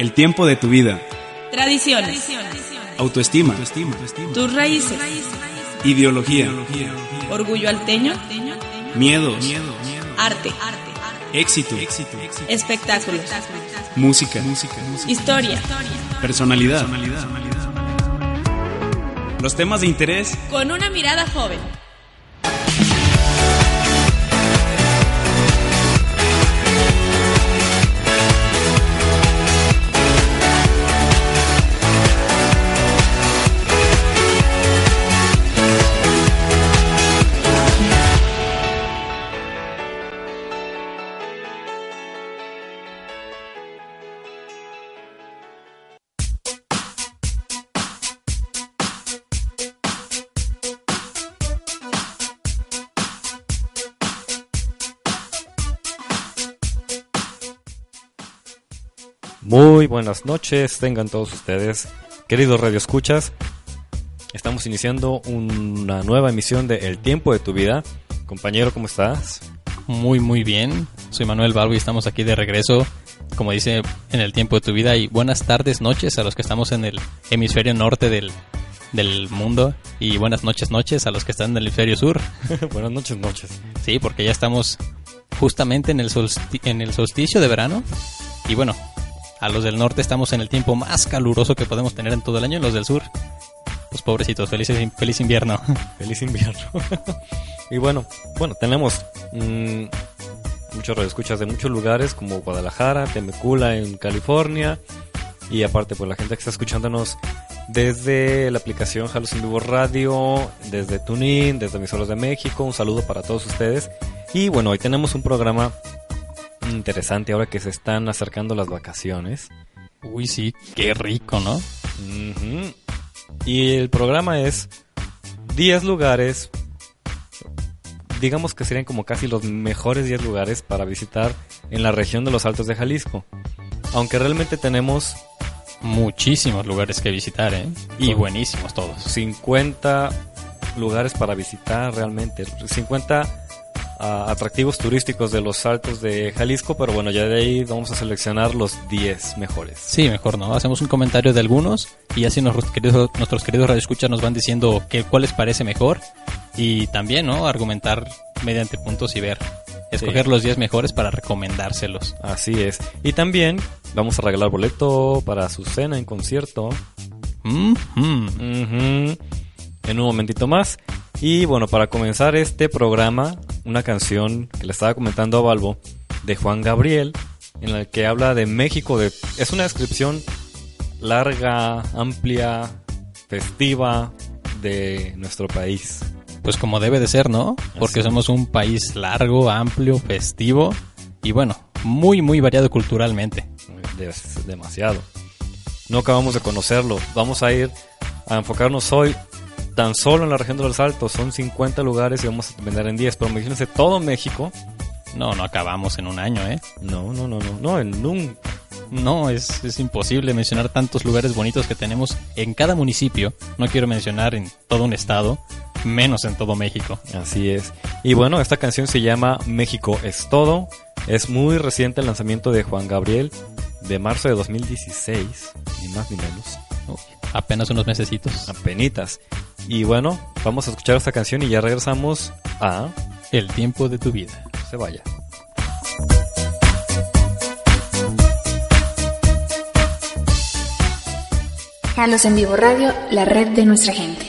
El tiempo de tu vida. Tradiciones. Autoestima. Tus raíces. Ideología. Orgullo alteño. Miedos. Arte. Éxito. Espectáculos. Música. Historia. Personalidad. Los temas de interés. Con una mirada joven. Buenas noches, tengan todos ustedes, queridos radioescuchas. Estamos iniciando una nueva emisión de El tiempo de tu vida. Compañero, ¿cómo estás? Muy, muy bien. Soy Manuel Balbo y estamos aquí de regreso, como dice, en el tiempo de tu vida. Y buenas tardes, noches a los que estamos en el hemisferio norte del, del mundo. Y buenas noches, noches a los que están en el hemisferio sur. buenas noches, noches. Sí, porque ya estamos justamente en el, solsti- en el solsticio de verano. Y bueno, a los del norte estamos en el tiempo más caluroso que podemos tener en todo el año. Y los del sur, pues pobrecitos, felices, feliz invierno. Feliz invierno. y bueno, bueno, tenemos mm, muchos radioescuchas de muchos lugares como Guadalajara, Temecula en California y aparte pues la gente que está escuchándonos desde la aplicación Jalos en Vivo Radio, desde TuneIn, desde Emisoras de México, un saludo para todos ustedes. Y bueno, hoy tenemos un programa interesante ahora que se están acercando las vacaciones. Uy, sí, qué rico, ¿no? Y el programa es 10 lugares, digamos que serían como casi los mejores 10 lugares para visitar en la región de los Altos de Jalisco. Aunque realmente tenemos Muchísimos lugares que visitar, ¿eh? Y buenísimos todos. 50 lugares para visitar realmente, 50 ah, atractivos turísticos de los Altos de Jalisco, pero bueno, ya de ahí vamos a seleccionar los 10 mejores. Sí, mejor no. Hacemos un comentario de algunos y así nuestros queridos, nuestros queridos radioescuchas nos van diciendo que, cuál les parece mejor y también, ¿no? Argumentar mediante puntos y ver. Escoger los 10 mejores para recomendárselos. Así es. Y también vamos a regalar boleto para su cena en concierto. Mm, mm. Ujú. En un momentito más. Y bueno, para comenzar este programa, una canción que le estaba comentando a Balbo de Juan Gabriel, en la que habla de México. De, es una descripción larga, amplia, festiva de nuestro país. Pues como debe de ser, ¿no? Porque Así. somos un país largo, amplio, festivo y bueno, muy, muy variado culturalmente. Demasiado. No acabamos de conocerlo. Vamos a ir a enfocarnos hoy tan solo en la región de los Altos. Son 50 lugares y vamos a vender en 10. Pero imagínense todo México. No, no acabamos en un año, ¿eh? No, no, no, no. No, en un... No, es, es imposible mencionar tantos lugares bonitos que tenemos en cada municipio. No quiero mencionar en todo un estado, menos en todo México. Así es. Y bueno, esta canción se llama México es todo. Es muy reciente el lanzamiento de Juan Gabriel de marzo de 2016. Ni más ni menos. Apenas unos mesecitos. Apenitas. Y bueno, vamos a escuchar esta canción y ya regresamos a... El tiempo de tu vida. Se vaya. Jalos en Vivo Radio, la red de nuestra gente.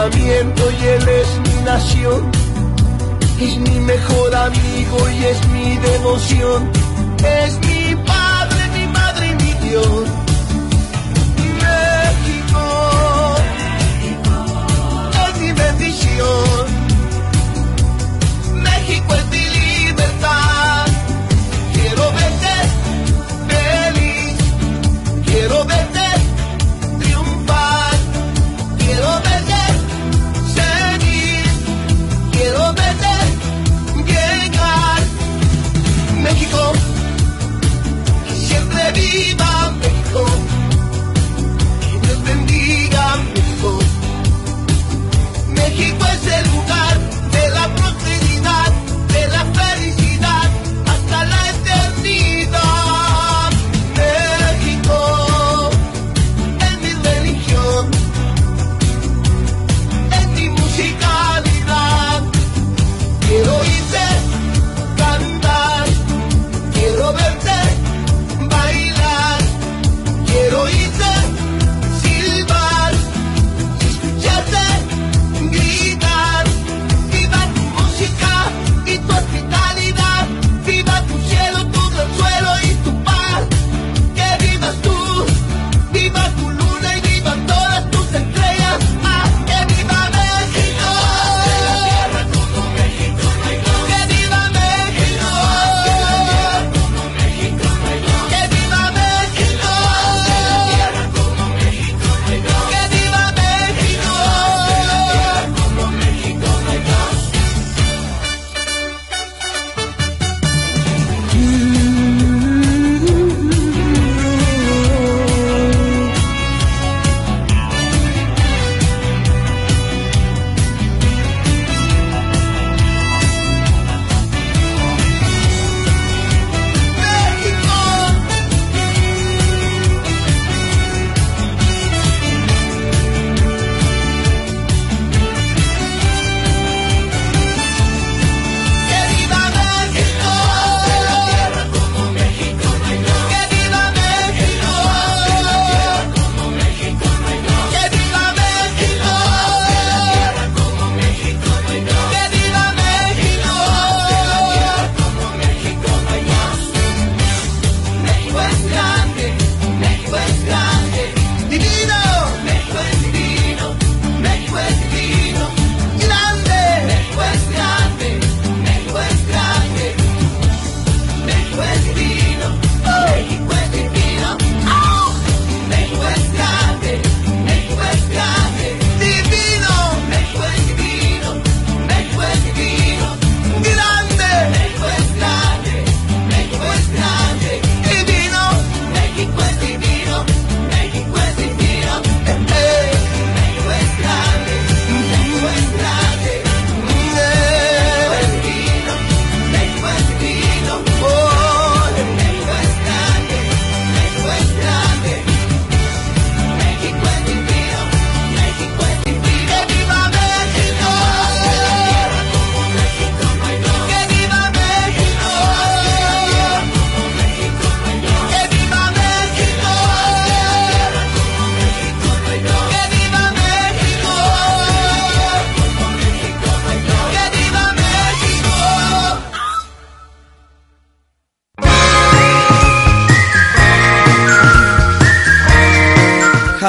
pensamiento y él es mi nación. Es mi mejor amigo y es mi devoción. Es mi padre, mi madre y mi Dios.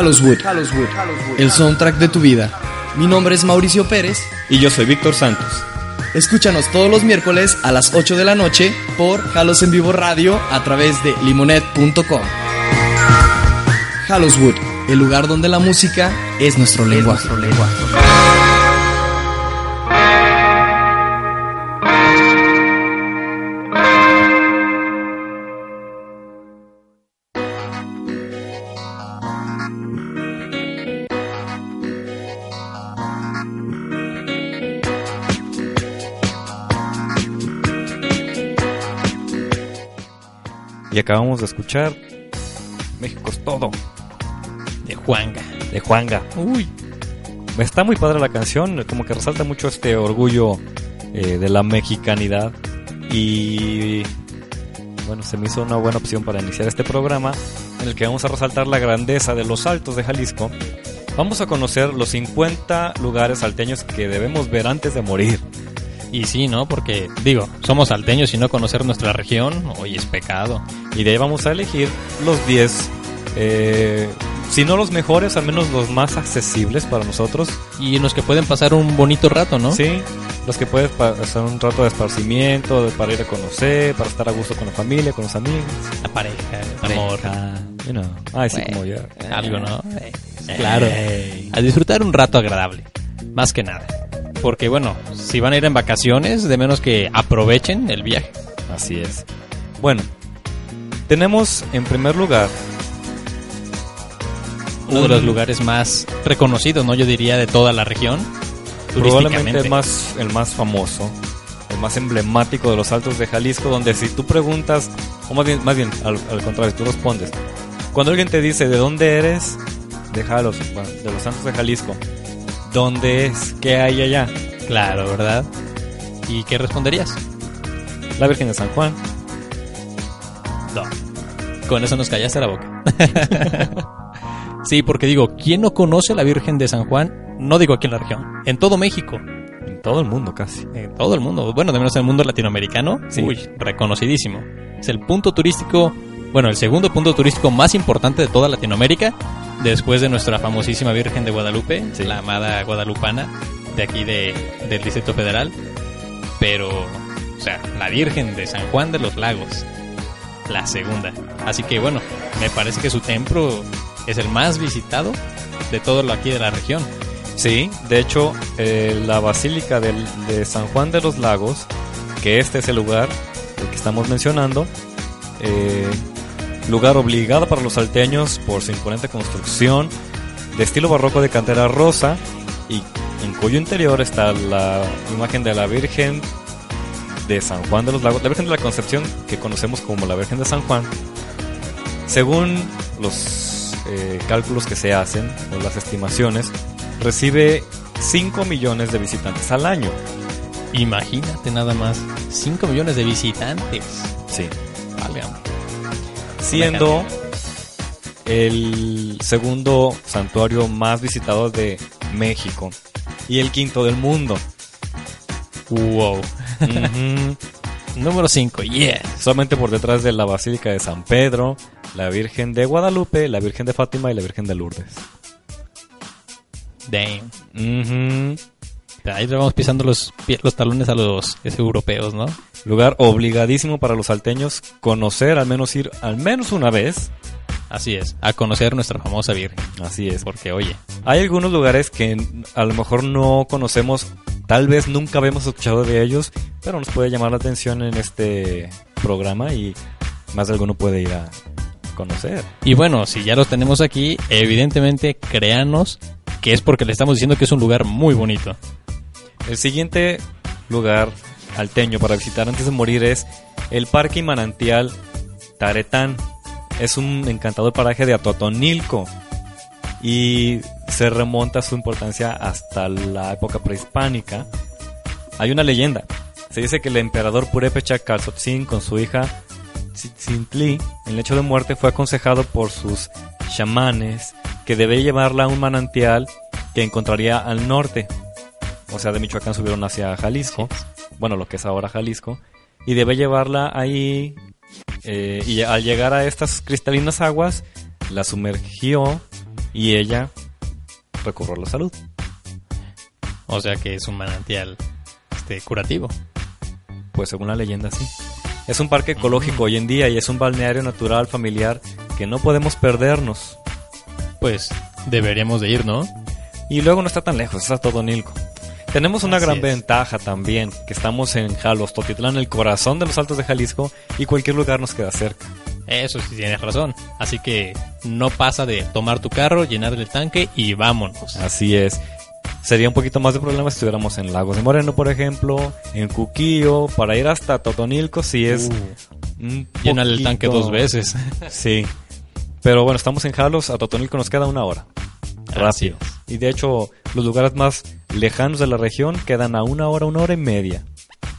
Hallowwood, el soundtrack de tu vida. Mi nombre es Mauricio Pérez. Y yo soy Víctor Santos. Escúchanos todos los miércoles a las 8 de la noche por Halos en Vivo Radio a través de limonet.com. Hallowwood, el lugar donde la música es nuestro lenguaje. Y acabamos de escuchar México es todo, De Juanga. de Juanga. Uy. Está muy padre la canción, como que resalta mucho este orgullo eh, de la mexicanidad. Y bueno, se me hizo una buena opción para iniciar este programa en el que vamos a resaltar la grandeza de los altos de Jalisco. Vamos a conocer los 50 lugares salteños que debemos ver antes de morir. Y sí, ¿no? Porque, digo, somos salteños y no conocer nuestra región, hoy es pecado. Y de ahí vamos a elegir los 10, eh, si no los mejores, al menos los más accesibles para nosotros. Y en los que pueden pasar un bonito rato, ¿no? Sí, los que puedes pasar un rato de esparcimiento, de- para ir a conocer, para estar a gusto con la familia, con los amigos. La pareja, el amor. You know. Ay, sí, como yo. Algo, ¿no? Eh, Claro. A disfrutar un rato agradable. Más que nada. Porque, bueno, si van a ir en vacaciones, de menos que aprovechen el viaje. Así es. Bueno, tenemos en primer lugar Uno de los lugares más reconocidos, ¿no? Yo diría de toda la región. probablemente el más, el más famoso, el más emblemático de los altos de Jalisco, donde si tú preguntas, o más bien, más bien al, al contrario, tú respondes. Cuando alguien te dice de dónde eres, de Jalos, bueno, de los Santos de Jalisco, ¿dónde es? ¿Qué hay allá? Claro, ¿verdad? ¿Y qué responderías? La Virgen de San Juan. No. Con eso nos callaste la boca. sí, porque digo, ¿quién no conoce a la Virgen de San Juan? No digo aquí en la región, en todo México, En todo el mundo casi. en todo el mundo. Bueno, de menos en el mundo latinoamericano. Sí. Uy, reconocidísimo. Es el punto turístico, bueno, el segundo punto turístico más importante de toda Latinoamérica, después de nuestra famosísima Virgen de Guadalupe, Sí. la amada guadalupana, de aquí de, del Distrito Federal. Pero, o sea, la Virgen de San Juan de los Lagos, la segunda. Así que bueno, me parece que su templo es el más visitado de todo lo aquí de la región. Sí, de hecho, eh, la Basílica del- de San Juan de los Lagos, que este es el lugar el que estamos mencionando, eh, lugar obligado para los salteños por su imponente construcción, de estilo barroco de cantera rosa, y en cuyo interior está la imagen de la Virgen de San Juan de los Lagos, la Virgen de la Concepción, que conocemos como la Virgen de San Juan. Según los eh, cálculos que se hacen, o las estimaciones, recibe 5 millones de visitantes al año. Imagínate nada más, 5 millones de visitantes. Sí. Válgame. Siendo el segundo santuario más visitado de México y el quinto del mundo. Wow. Número 5, yeah. Solamente por detrás de la Basílica de San Pedro, la Virgen de Guadalupe, la Virgen de Fátima y la Virgen de Lourdes. Damn. Ahí le vamos pisando los, los talones a los europeos, ¿no? Lugar obligadísimo para los salteños conocer, al menos ir al menos una vez. Así es, a conocer nuestra famosa Virgen. Así es. Porque, oye, Hay algunos lugares que a lo mejor no conocemos, tal vez nunca habíamos escuchado de ellos, pero nos puede llamar la atención en este programa y más de alguno puede ir a conocer. Y bueno, si ya los tenemos aquí, evidentemente créanos que es porque le estamos diciendo que es un lugar muy bonito. El siguiente lugar alteño para visitar antes de morir es el Parque y Manantial Taretán. Es un encantador paraje de Atotonilco y se remonta su importancia hasta la época prehispánica. Hay una leyenda. Se dice que el emperador Purépecha Calzotzin con su hija Tzitzintli en lecho de muerte fue aconsejado por sus chamanes que debe llevarla a un manantial que encontraría al norte. O sea, de Michoacán subieron hacia Jalisco, bueno, lo que es ahora Jalisco, y debe llevarla ahí. eh, y al llegar a estas cristalinas aguas, la sumergió y ella recobró la salud. O sea que es un manantial este, curativo. Pues según la leyenda sí. Es un parque ecológico hoy en día y es un balneario natural familiar que no podemos perdernos. Pues deberíamos de ir, ¿no? Y luego no está tan lejos, está todo Nilco. Tenemos una Así gran es. ventaja también, que estamos en Jalos, Totitlán, el corazón de los Altos de Jalisco, y cualquier lugar nos queda cerca. Eso sí tienes razón. Así que no pasa de tomar tu carro, llenar el tanque y vámonos. Así es. Sería un poquito más de problema si estuviéramos en Lagos de Moreno, por ejemplo, en Cuquillo, para ir hasta Totonilco si es Llenar el tanque dos veces. Sí. Pero bueno, estamos en Jalos, a Totonilco nos queda una hora. Rápido. Y de hecho, los lugares más lejanos de la región quedan a una hora, una hora y media.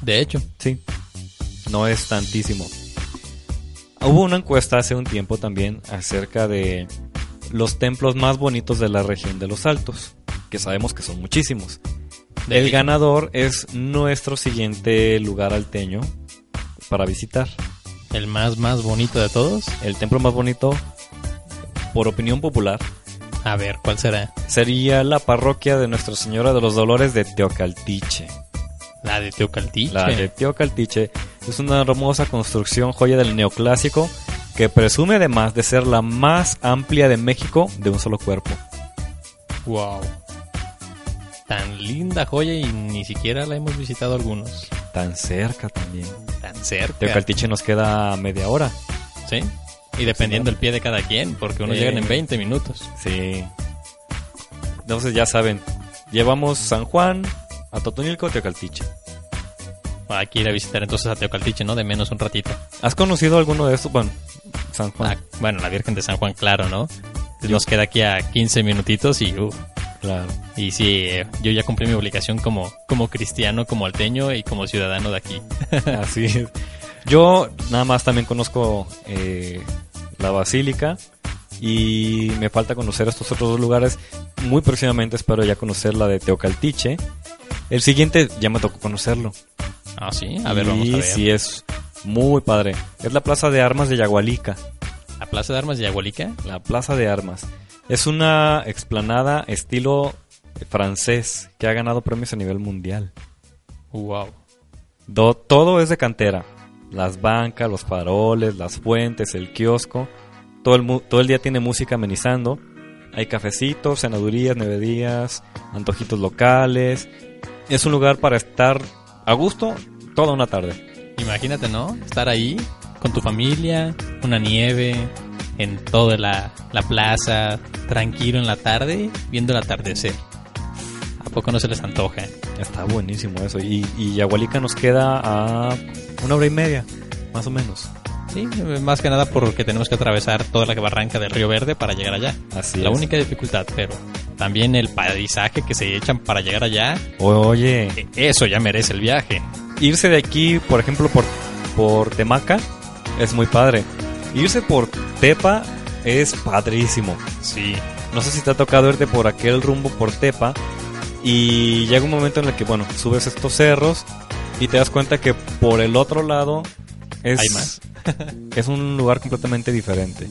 De hecho, Sí. No es tantísimo. Hubo una encuesta hace un tiempo también acerca de los templos más bonitos de la región de los Altos, que sabemos que son muchísimos. De El ganador es nuestro siguiente lugar alteño para visitar. el más más bonito de todos. El templo más bonito, por opinión popular, A ver, ¿cuál será? sería la parroquia de Nuestra Señora de los Dolores de Teocaltiche. La de Teocaltiche. La de Teocaltiche es una hermosa construcción joya del neoclásico que presume además de ser la más amplia de México de un solo cuerpo. Wow. Tan linda joya y ni siquiera la hemos visitado algunos. Tan cerca también. Tan cerca. Teocaltiche nos queda media hora. Sí. Y dependiendo el pie de cada quien, porque unos Eh. llegan en 20 minutos. Sí. Entonces ya saben, llevamos San Juan a Totonilco, Teocaltiche. Hay que ir a visitar entonces a Teocaltiche, ¿no? De menos un ratito. ¿Has conocido alguno de estos? Bueno, San Juan. Ah, bueno, la Virgen de San Juan, claro, ¿no? Nos queda aquí a 15 minutitos y... uh, Claro. y sí, eh, yo ya cumplí mi obligación como, como cristiano, como alteño y como ciudadano de aquí. Así es. Yo nada más también conozco eh, la basílica y me falta conocer estos otros dos lugares. Muy próximamente espero ya conocer la de Teocaltiche. El siguiente ya me tocó conocerlo. Ah, sí, a ver, vamos a Y ver. sí es muy padre. Es la Plaza de Armas de Yagualica. ¿La Plaza de Armas de Yagualica? La Plaza de Armas. Es una explanada estilo francés que ha ganado premios a nivel mundial. Wow. Do- todo es de cantera. Las bancas, los faroles, las fuentes, el kiosco. Todo el, todo el día tiene música amenizando. Hay cafecitos, cenadurías, nevedías, antojitos locales. Es un lugar para estar a gusto toda una tarde. Imagínate, ¿no? Estar ahí con tu familia, una nieve, en toda la, la plaza, tranquilo en la tarde, viendo el atardecer. ¿A poco no se les antoja? Está buenísimo eso. Y, y Yagualica nos queda a una hora y media, más o menos. Sí, más que nada porque tenemos que atravesar toda la barranca del Río Verde para llegar allá. Así la es. única dificultad, pero también el paisaje que se echan para llegar allá, Oye, eso ya merece el viaje. irse de aquí, por ejemplo, por, por Temaca, es muy padre. Irse por Tepa es padrísimo. Sí, No sé si te ha tocado irte por aquel rumbo por Tepa y llega un momento en el que, bueno, subes estos cerros y te das cuenta que por el otro lado es, Hay más. es un lugar completamente diferente.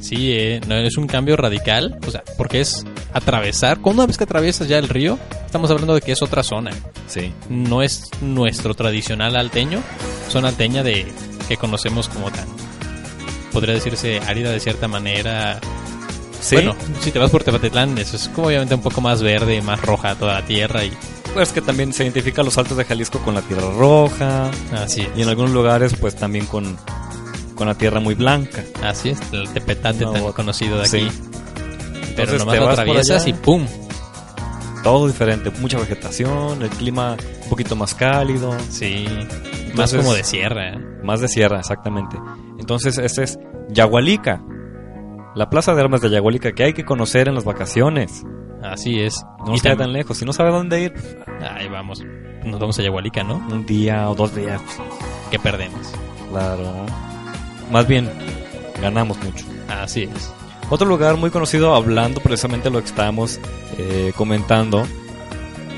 sí, eh, no, es un cambio radical, o sea, porque es atravesar, cuando una vez que atraviesas ya el río, estamos hablando de que es otra zona. Sí. no es nuestro tradicional alteño, zona alteña de que conocemos como tan podría decirse árida de cierta manera. Sí, Bueno, si te vas por Tepatitlán, eso es como obviamente un poco más verde, más roja toda la tierra y pues que también se identifica los altos de Jalisco con la tierra roja así y en algunos lugares pues también con, con la tierra muy blanca. así es, el tepetate No, tan conocido de Sí. aquí. Pero Entonces nomás te lo atraviesas y ¡pum! Todo diferente, mucha vegetación, el clima un poquito más cálido, Sí, más como de sierra. ¿eh? más de sierra, exactamente. Entonces, este es Yagualica, la plaza de armas de Yagualica que hay que conocer en las vacaciones. Así es. No tam- tan lejos. Si no sabe dónde ir, Ahí vamos. Nos vamos a Yagualica, ¿no? un día o dos días, ¿Qué perdemos? claro. Más bien, ganamos mucho. Así es. Otro lugar muy conocido, hablando precisamente de lo que estábamos eh, comentando,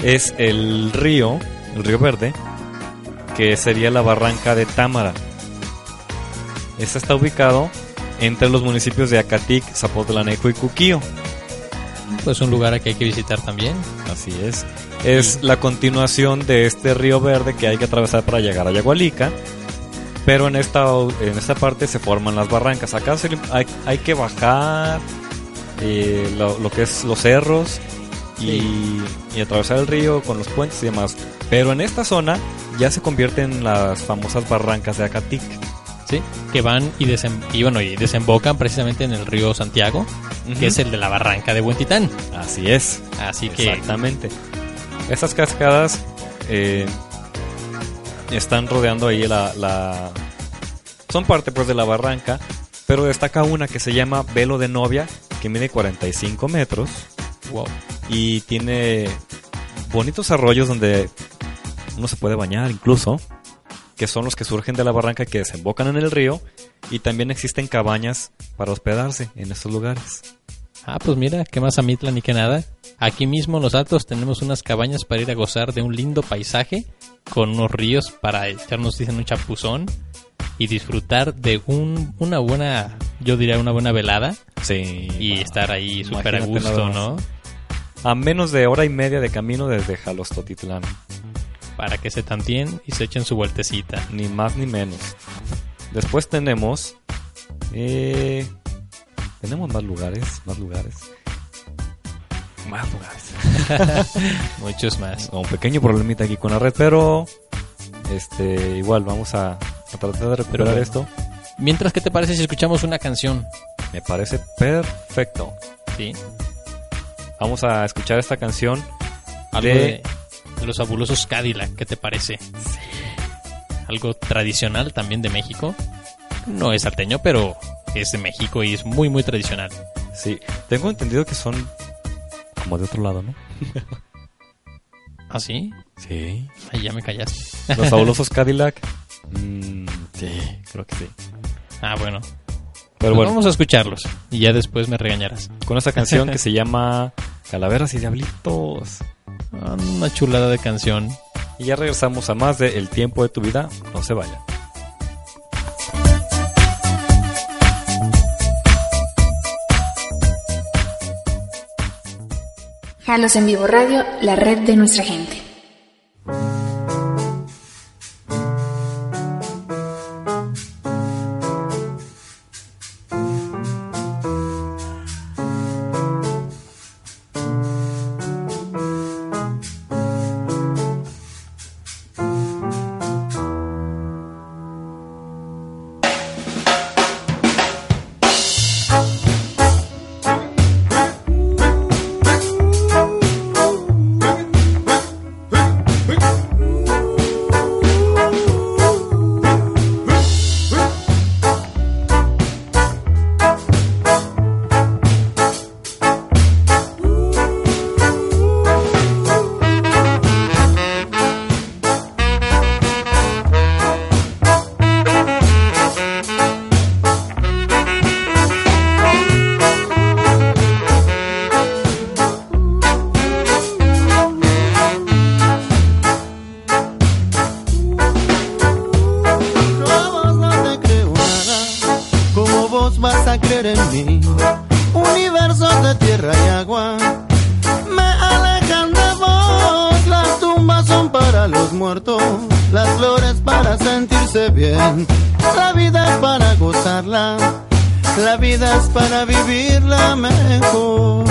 es el río, el río Verde, que sería la barranca de Támara. Este está ubicado entre los municipios de Acatic, Zapotlanejo y Cuquío. pues un lugar que hay que visitar también. Así es. Es la continuación de este río verde que hay que atravesar para llegar a Yagualica. Pero en esta, en esta parte se forman las barrancas. Acá se- hay, hay que bajar eh, lo, lo que es los cerros y, y atravesar el río con los puentes y demás. Pero en esta zona ya se convierten en las famosas barrancas de Acatic. Sí, que van y, desem- y, bueno, y desembocan precisamente en el río Santiago, que es el de la barranca de Buen Titán. Así es. Así que Exactamente. Estas cascadas eh, están rodeando ahí la, la- Son parte pues de la barranca, pero destaca una que se llama Velo de Novia, que mide 45 metros wow, y tiene bonitos arroyos donde uno se puede bañar incluso, que son los que surgen de la barranca y que desembocan en el río, y también existen cabañas para hospedarse en estos lugares. Ah, pues mira, qué más Amitla ni que nada. Aquí mismo en Los Altos tenemos unas cabañas para ir a gozar de un lindo paisaje, con unos ríos para echarnos, dicen, un chapuzón y disfrutar de un, una buena, yo diría una buena velada Sí. y estar ahí súper a gusto. ¿no? A menos de hora y media de camino desde Jalostotitlán. Para que se tantien y se echen su vueltecita. Ni más ni menos. Después tenemos... eh, tenemos más lugares, más lugares. Más lugares. Muchos más. Un pequeño problemita aquí con la red, pero... Este, igual vamos a, a tratar de recuperar esto. Mientras, ¿qué te parece si escuchamos una canción? Me parece perfecto. Sí, Vamos a escuchar esta canción algo de- de, de los fabulosos Cadillac, ¿qué te parece? Algo tradicional también de México. No es salteño, pero es de México y es muy, muy tradicional. Sí, tengo entendido que son como de otro lado, ¿no? ¿Ah, sí? Sí. Ay, ya me callaste. Los fabulosos Cadillac. Mm, sí, creo que sí. Ah, bueno. Pero Pues bueno, Vamos a escucharlos y ya después me regañarás. con esta canción que se llama Calaveras y Diablitos. Ah, Una chulada de canción. Y ya regresamos a más de El tiempo de tu vida. No se vaya. Jalos en Vivo Radio, la red de nuestra gente. En mí. Universos de tierra y agua me alejan de vos. Las tumbas son para los muertos, las flores para sentirse bien. La vida es para gozarla, la vida es para vivirla mejor.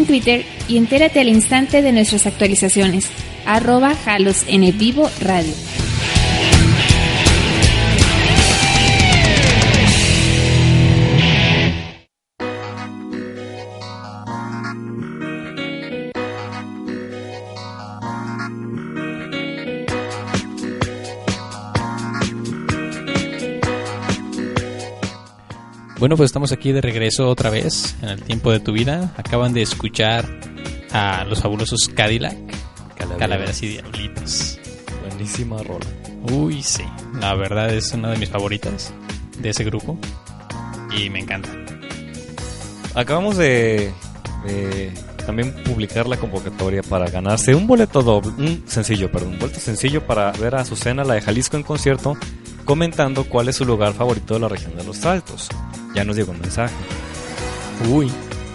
En Twitter y entérate al instante de nuestras actualizaciones. Arroba Jalos en el Vivo Radio. Bueno, pues estamos aquí de regreso otra vez en el tiempo de tu vida. Acaban de escuchar a los fabulosos Cadillac, Calaveras, y Diablitos. Buenísima rola. Uy, sí. La verdad es una de mis favoritas de ese grupo. Y me encanta. Acabamos de, de también publicar la convocatoria para ganarse un boleto doble, un sencillo, perdón, un boleto sencillo para ver a Azucena, la de Jalisco en concierto, comentando cuál es su lugar favorito de la región de los Altos. Ya nos llegó un mensaje. Uy,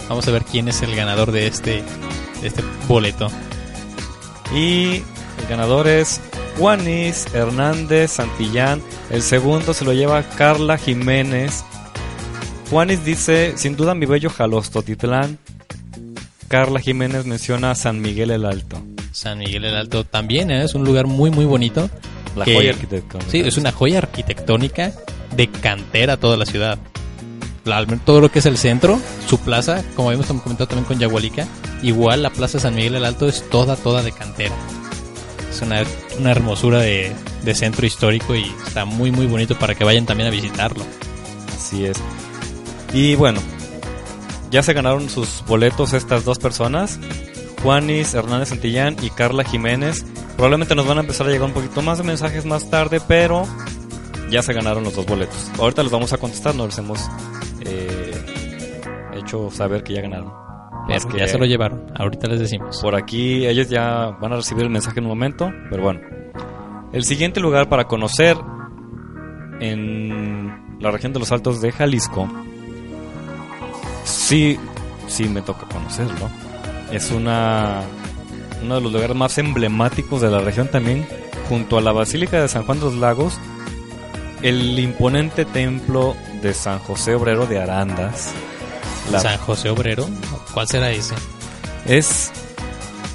vamos a ver quién es el ganador de este, de este boleto. Y el ganador es Juanis Hernández Santillán. El segundo se lo lleva Carla Jiménez. Juanis dice, sin duda mi bello Jalostotitlán. Carla Jiménez menciona San Miguel el Alto. San Miguel el Alto también ¿eh? es un lugar muy muy bonito. La que- joya arquitectónica. Sí, es una joya arquitectónica de cantera toda la ciudad. Todo lo que es el centro, su plaza, como habíamos comentado también con Yagualica, igual la plaza San Miguel el Alto es toda, toda de cantera. Es una, una hermosura de, de centro histórico y está muy, muy bonito para que vayan también a visitarlo. Así es. Y bueno, ya se ganaron sus boletos estas dos personas. Juanis Hernández Santillán y Carla Jiménez. Probablemente nos van a empezar a llegar un poquito más de mensajes más tarde, pero ya se ganaron los dos boletos. Ahorita los vamos a contestar, no les hemos hecho saber que ya ganaron. Pero que ya se lo llevaron, ahorita les decimos. por aquí ellos ya van a recibir el mensaje en un momento, pero bueno. El siguiente lugar para conocer en la región de los Altos de Jalisco, sí, sí me toca conocerlo. Es una uno de los lugares más emblemáticos de la región también, junto a la Basílica de San Juan de los Lagos, el imponente templo de San José Obrero de Arandas. La- San José Obrero, ¿cuál será ese? es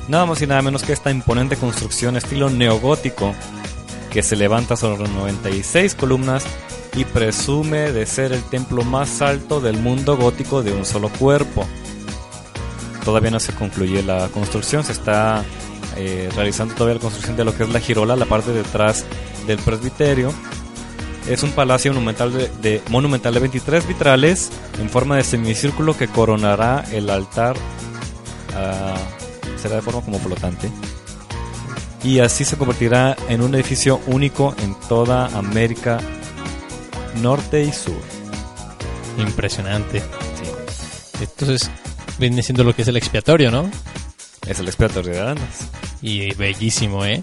nada más y nada menos que esta imponente construcción estilo neogótico que se levanta sobre 96 columnas y presume de ser el templo más alto del mundo gótico de un solo cuerpo. Todavía no se concluye la construcción, se está eh, realizando todavía la construcción de lo que es la girola, la parte detrás del presbiterio. Es un palacio monumental de, de- monumental de 23 vitrales en forma de semicírculo que coronará el altar ah, será de forma como flotante. Y así se convertirá en un edificio único en toda América Norte y Sur. Impresionante. Entonces, viene siendo lo que es el expiatorio, ¿no? Es el expiatorio de Arandas. Y bellísimo, ¿eh?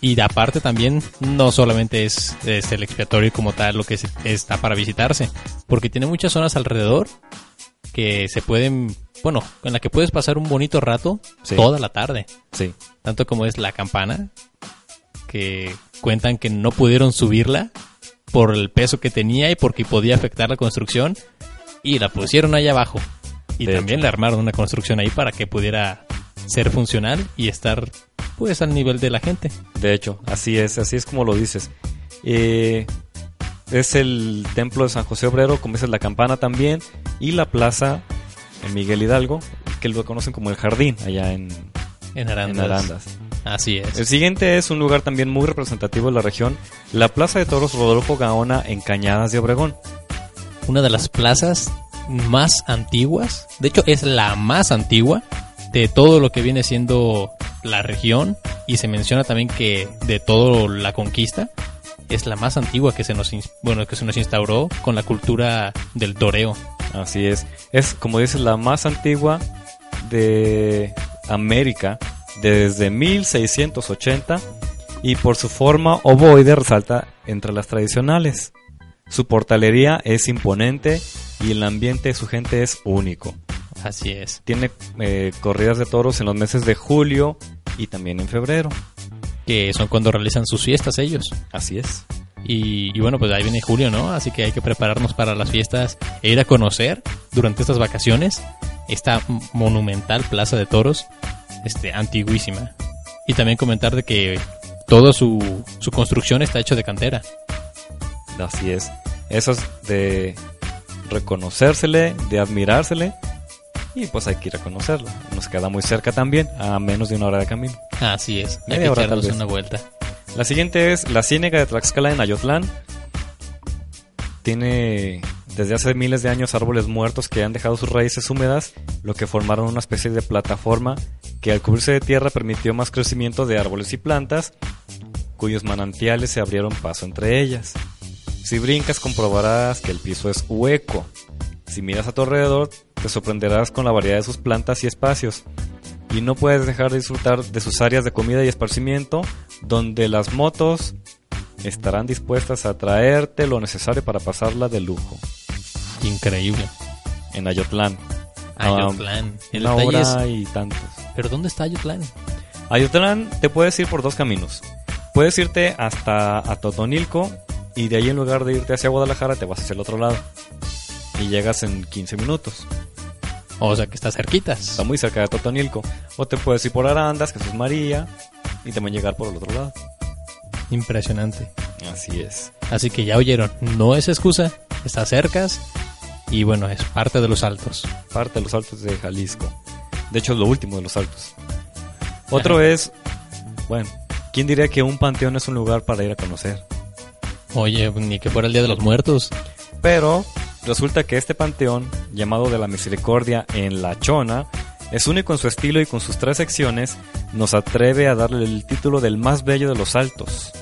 Y de aparte también, no solamente es, es el expiatorio como tal lo que está para visitarse, porque tiene muchas zonas alrededor que se pueden, bueno, en la que puedes pasar un bonito rato Sí. toda la tarde. Sí. Tanto como es la campana, que cuentan que no pudieron subirla por el peso que tenía y porque podía afectar la construcción, y la pusieron ahí abajo. Y De también le armaron una construcción ahí para que pudiera ser funcional y estar pues al nivel de la gente. De hecho, así es, así es como lo dices. Eh, es el templo de San José Obrero, como dices, la campana también, y la plaza en Miguel Hidalgo, que lo conocen como el jardín, allá en, En Arandas. en Arandas. Así es. El siguiente es un lugar también muy representativo de la región, la Plaza de Toros Rodolfo Gaona en Cañadas de Obregón. Una de las plazas más antiguas, de hecho es la más antigua de todo lo que viene siendo la región y se menciona también que de todo la conquista es la más antigua que se nos bueno que se nos instauró con la cultura del toreo. Así es. Es, como dices, la más antigua de América desde 1680 y por su forma ovoide resalta entre las tradicionales. Su portalería es imponente y el ambiente de su gente es único. Así es. Tiene eh, corridas de toros en los meses de julio y también en febrero. Que son cuando realizan sus fiestas ellos. Así es. Y, y bueno, pues ahí viene julio, ¿no? Así que hay que prepararnos para las fiestas e ir a conocer durante estas vacaciones esta monumental plaza de toros, este, antiguísima. Y también comentar de que toda su, su construcción está hecha de cantera. Así es. Eso es de reconocérsele, de admirársele. Y pues hay que ir a conocerlo. Nos queda muy cerca también, a menos de una hora de camino. Así es. Hay Media que hora, echarnos una vuelta. La siguiente es la Ciénega de Tlaxcala en Ayotlán. Tiene desde hace miles de años árboles muertos que han dejado sus raíces húmedas, lo que formaron una especie de plataforma que al cubrirse de tierra permitió más crecimiento de árboles y plantas, cuyos manantiales se abrieron paso entre ellas. Si brincas comprobarás que el piso es hueco. Si miras a tu alrededor, te sorprenderás con la variedad de sus plantas y espacios. Y no puedes dejar de disfrutar de sus áreas de comida y esparcimiento, donde las motos estarán dispuestas a traerte lo necesario para pasarla de lujo. Increíble. En Ayotlán. Ayotlán. El una es- hora y tantos. ¿Pero dónde está Ayotlán? Ayotlán te puedes ir por dos caminos. Puedes irte hasta a Totonilco y de ahí en lugar de irte hacia Guadalajara te vas hacia el otro lado. Y llegas en 15 minutos. O sea que está cerquitas. Está muy cerca de Totonilco. O te puedes ir por Arandas, Jesús María y también llegar por el otro lado. Impresionante. Así es. Así que ya oyeron, no es excusa, está cercas y bueno, es parte de los altos. Parte de los altos de Jalisco. De hecho, es lo último de los altos. Otro es, bueno, ¿quién diría que un panteón es un lugar para ir a conocer? Oye, ni que fuera el Día de los Muertos. Pero resulta que este panteón, llamado de la Misericordia en La Chona, es único en su estilo y con sus tres secciones nos atreve a darle el título del más bello de los altos.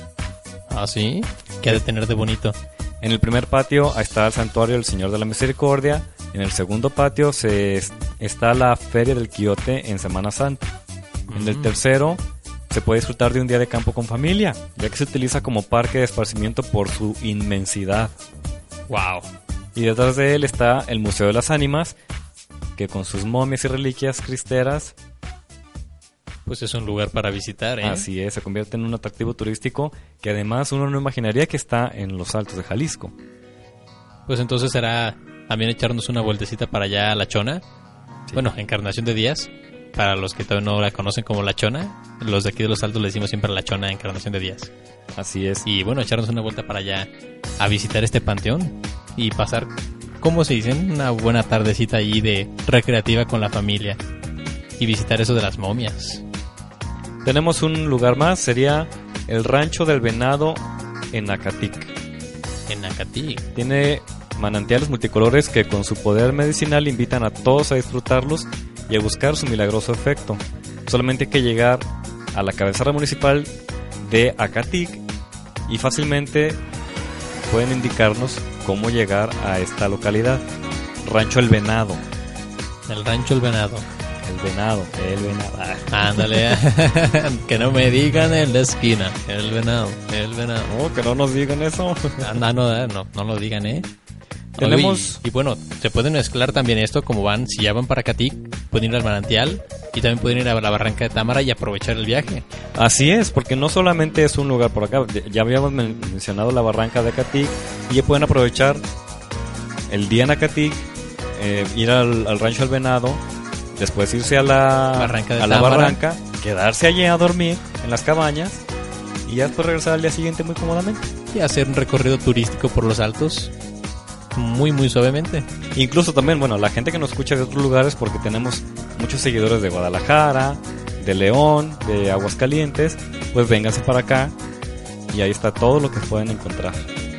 ¿Ah, sí? ¿Qué ha de tener de bonito? En el primer patio está el santuario del Señor de la Misericordia. En el segundo patio se es- está la Feria del Quiote en Semana Santa. En el tercero se puede disfrutar de un día de campo con familia, ya que se utiliza como parque de esparcimiento por su inmensidad. ¡Wow! Y detrás de él está el Museo de las Ánimas, que con sus momias y reliquias cristeras, Pues es un lugar para visitar, ¿eh? así es, se convierte en un atractivo turístico que además uno no imaginaría que está en los altos de Jalisco. Pues entonces será también echarnos una vueltecita para allá a La Chona. Bueno, Encarnación de Díaz. Para los que todavía no la conocen como La Chona, los de aquí de los altos le decimos siempre La Chona Encarnación de Díaz. Así es. Y bueno, echarnos una vuelta para allá a visitar este panteón y pasar, ¿cómo se dicen? Una buena tardecita allí de recreativa con la familia y visitar eso de las momias. Tenemos un lugar más, sería el Rancho del Venado en Acatic. En Acatí. Tiene manantiales multicolores que con su poder medicinal invitan a todos a disfrutarlos y a buscar su milagroso efecto. Solamente hay que llegar a la cabecera municipal de Acatic y fácilmente pueden indicarnos cómo llegar a esta localidad. Rancho El Venado. El rancho El Venado. El Venado, el Venado. Ah. Ándale, que no me digan en la esquina. El venado, el venado. No, que no nos digan eso. Anda, no, eh, no, no lo digan, ¿eh? Tenemos- Oye, Y, y bueno, se pueden mezclar también esto, como van, si ya van para Catic, pueden ir al manantial y también pueden ir a la barranca de Támara y aprovechar el viaje. Así es, porque no solamente es un lugar por acá, ya habíamos men- mencionado la barranca de Acatic y ya pueden aprovechar el día en Acatic, eh, ir al, al rancho del venado, después irse a la Barranca de a la barranca quedarse allí a dormir en las cabañas y ya después regresar al día siguiente muy cómodamente. Y hacer un recorrido turístico por los altos muy, muy suavemente. Incluso también, bueno, la gente que nos escucha de otros lugares, porque tenemos muchos seguidores de Guadalajara, de León, de Aguascalientes, pues vénganse para acá y ahí está todo lo que pueden encontrar.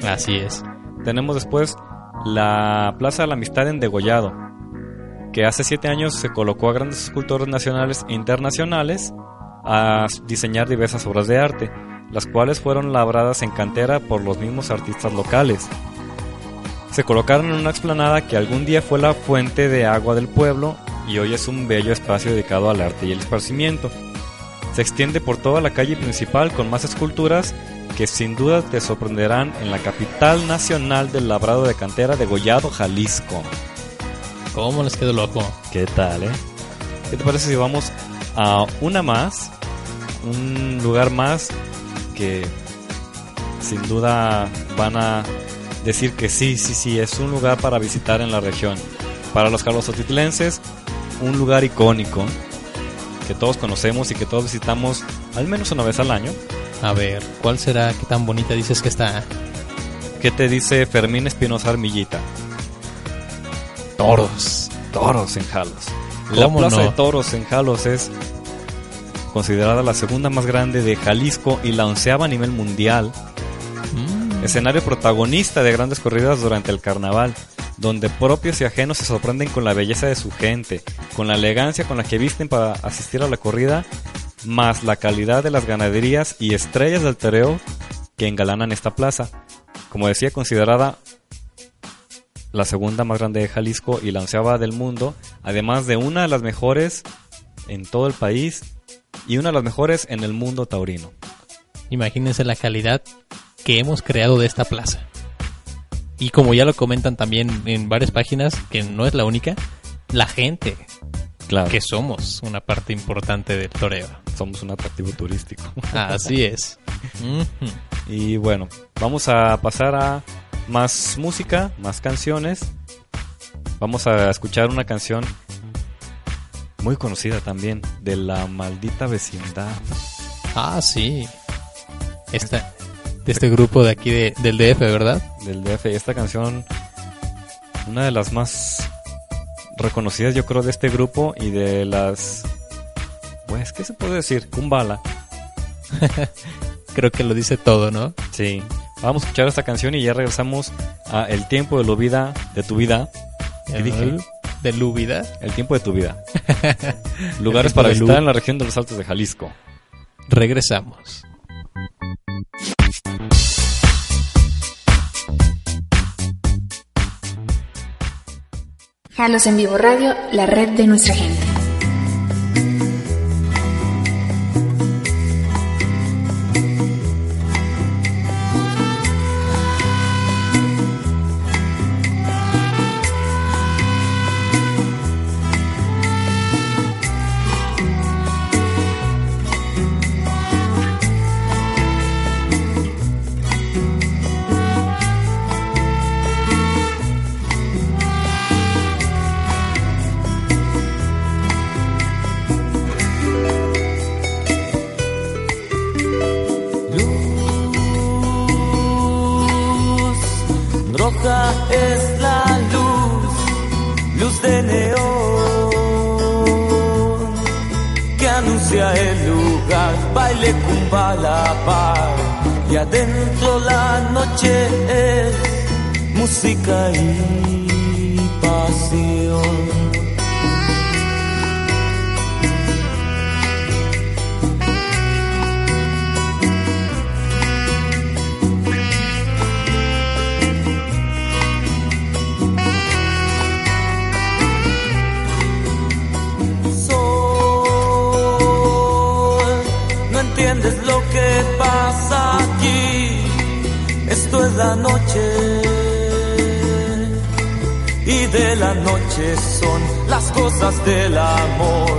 Así es. Tenemos después la Plaza de la Amistad en Degollado, que hace siete años se colocó a grandes escultores nacionales e internacionales a diseñar diversas obras de arte, las cuales fueron labradas en cantera por los mismos artistas locales. Se colocaron en una explanada que algún día fue la fuente de agua del pueblo y hoy es un bello espacio dedicado al arte y el esparcimiento. Se extiende por toda la calle principal con más esculturas que sin duda te sorprenderán en la capital nacional del labrado de cantera de Gollado, Jalisco. ¿Cómo les quedó loco? ¿Qué tal, eh? ¿Qué te parece si vamos a una más? Un lugar más que sin duda van a decir que sí, sí, sí, es un lugar para visitar en la región. Para los calosotitlenses, un lugar icónico que todos conocemos y que todos visitamos al menos una vez al año. A ver, ¿cuál será? ¿Qué tan bonita dices que está? ¿Qué te dice Fermín Espinosa Armillita? Toros, toros en Jalos. La ¿Cómo Plaza no? de Toros en Jalos es considerada la segunda más grande de Jalisco y la onceava a nivel mundial. Escenario protagonista de grandes corridas durante el carnaval, donde propios y ajenos se sorprenden con la belleza de su gente, con la elegancia con la que visten para asistir a la corrida, más la calidad de las ganaderías y estrellas del toreo que engalanan esta plaza. Como decía, considerada la segunda más grande de Jalisco y la onceava del mundo, además de una de las mejores en todo el país y una de las mejores en el mundo taurino. Imagínense la calidad que hemos creado de esta plaza. Y como ya lo comentan también en varias páginas, que no es la única, la gente, Claro, que somos una parte importante del toreo. somos un atractivo turístico. Así es. Y bueno, vamos a pasar a más música, más canciones. Vamos a escuchar una canción muy conocida también, de la maldita vecindad. Ah, sí. Esta, de este grupo de aquí de- del DF, ¿verdad? del DF. Esta canción, una de las más reconocidas, yo creo, de este grupo y de las. Pues, ¿qué se puede decir? Kumbala. Creo que lo dice todo, ¿no? Sí. Vamos a escuchar esta canción y ya regresamos a El tiempo de, la vida, de tu vida. ¿Qué dije? El- De Lúbida. El tiempo de tu vida. Lugares para visitar en la región de los Altos de Jalisco. Regresamos. Jalos en Vivo Radio, la red de nuestra gente. La noche la noche son las cosas del amor.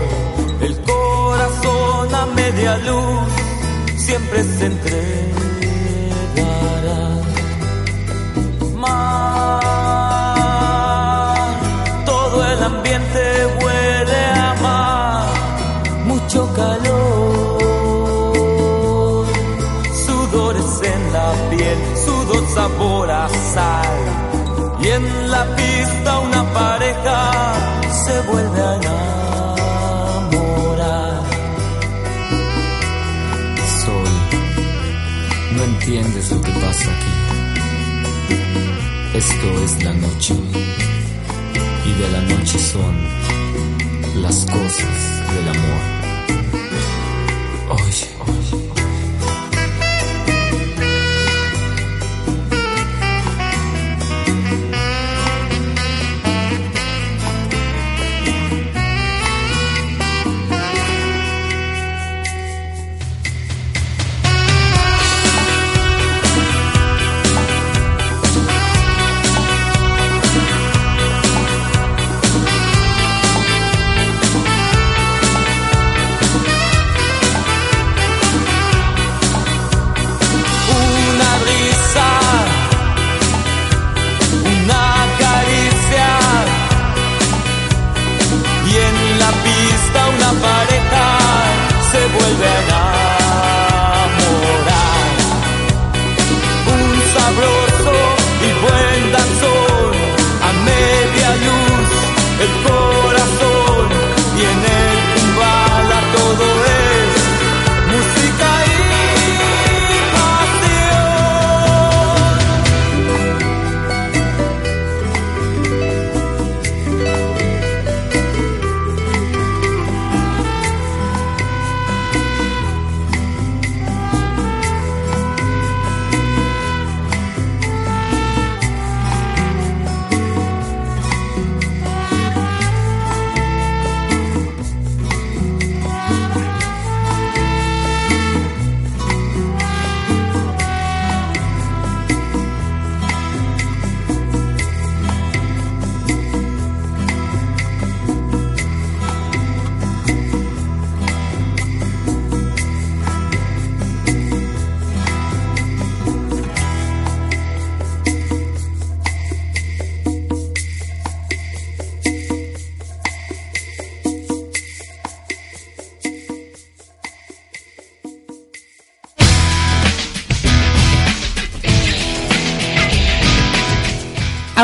El corazón a media luz siempre se entregará. Mar, todo el ambiente huele a mar, mucho calor, sudores en la piel, sudor sabor a sal y en la pista un se vuelve a enamorar. Sol, no entiendes lo que pasa aquí. Esto es la noche. Y de la noche son las cosas del amor.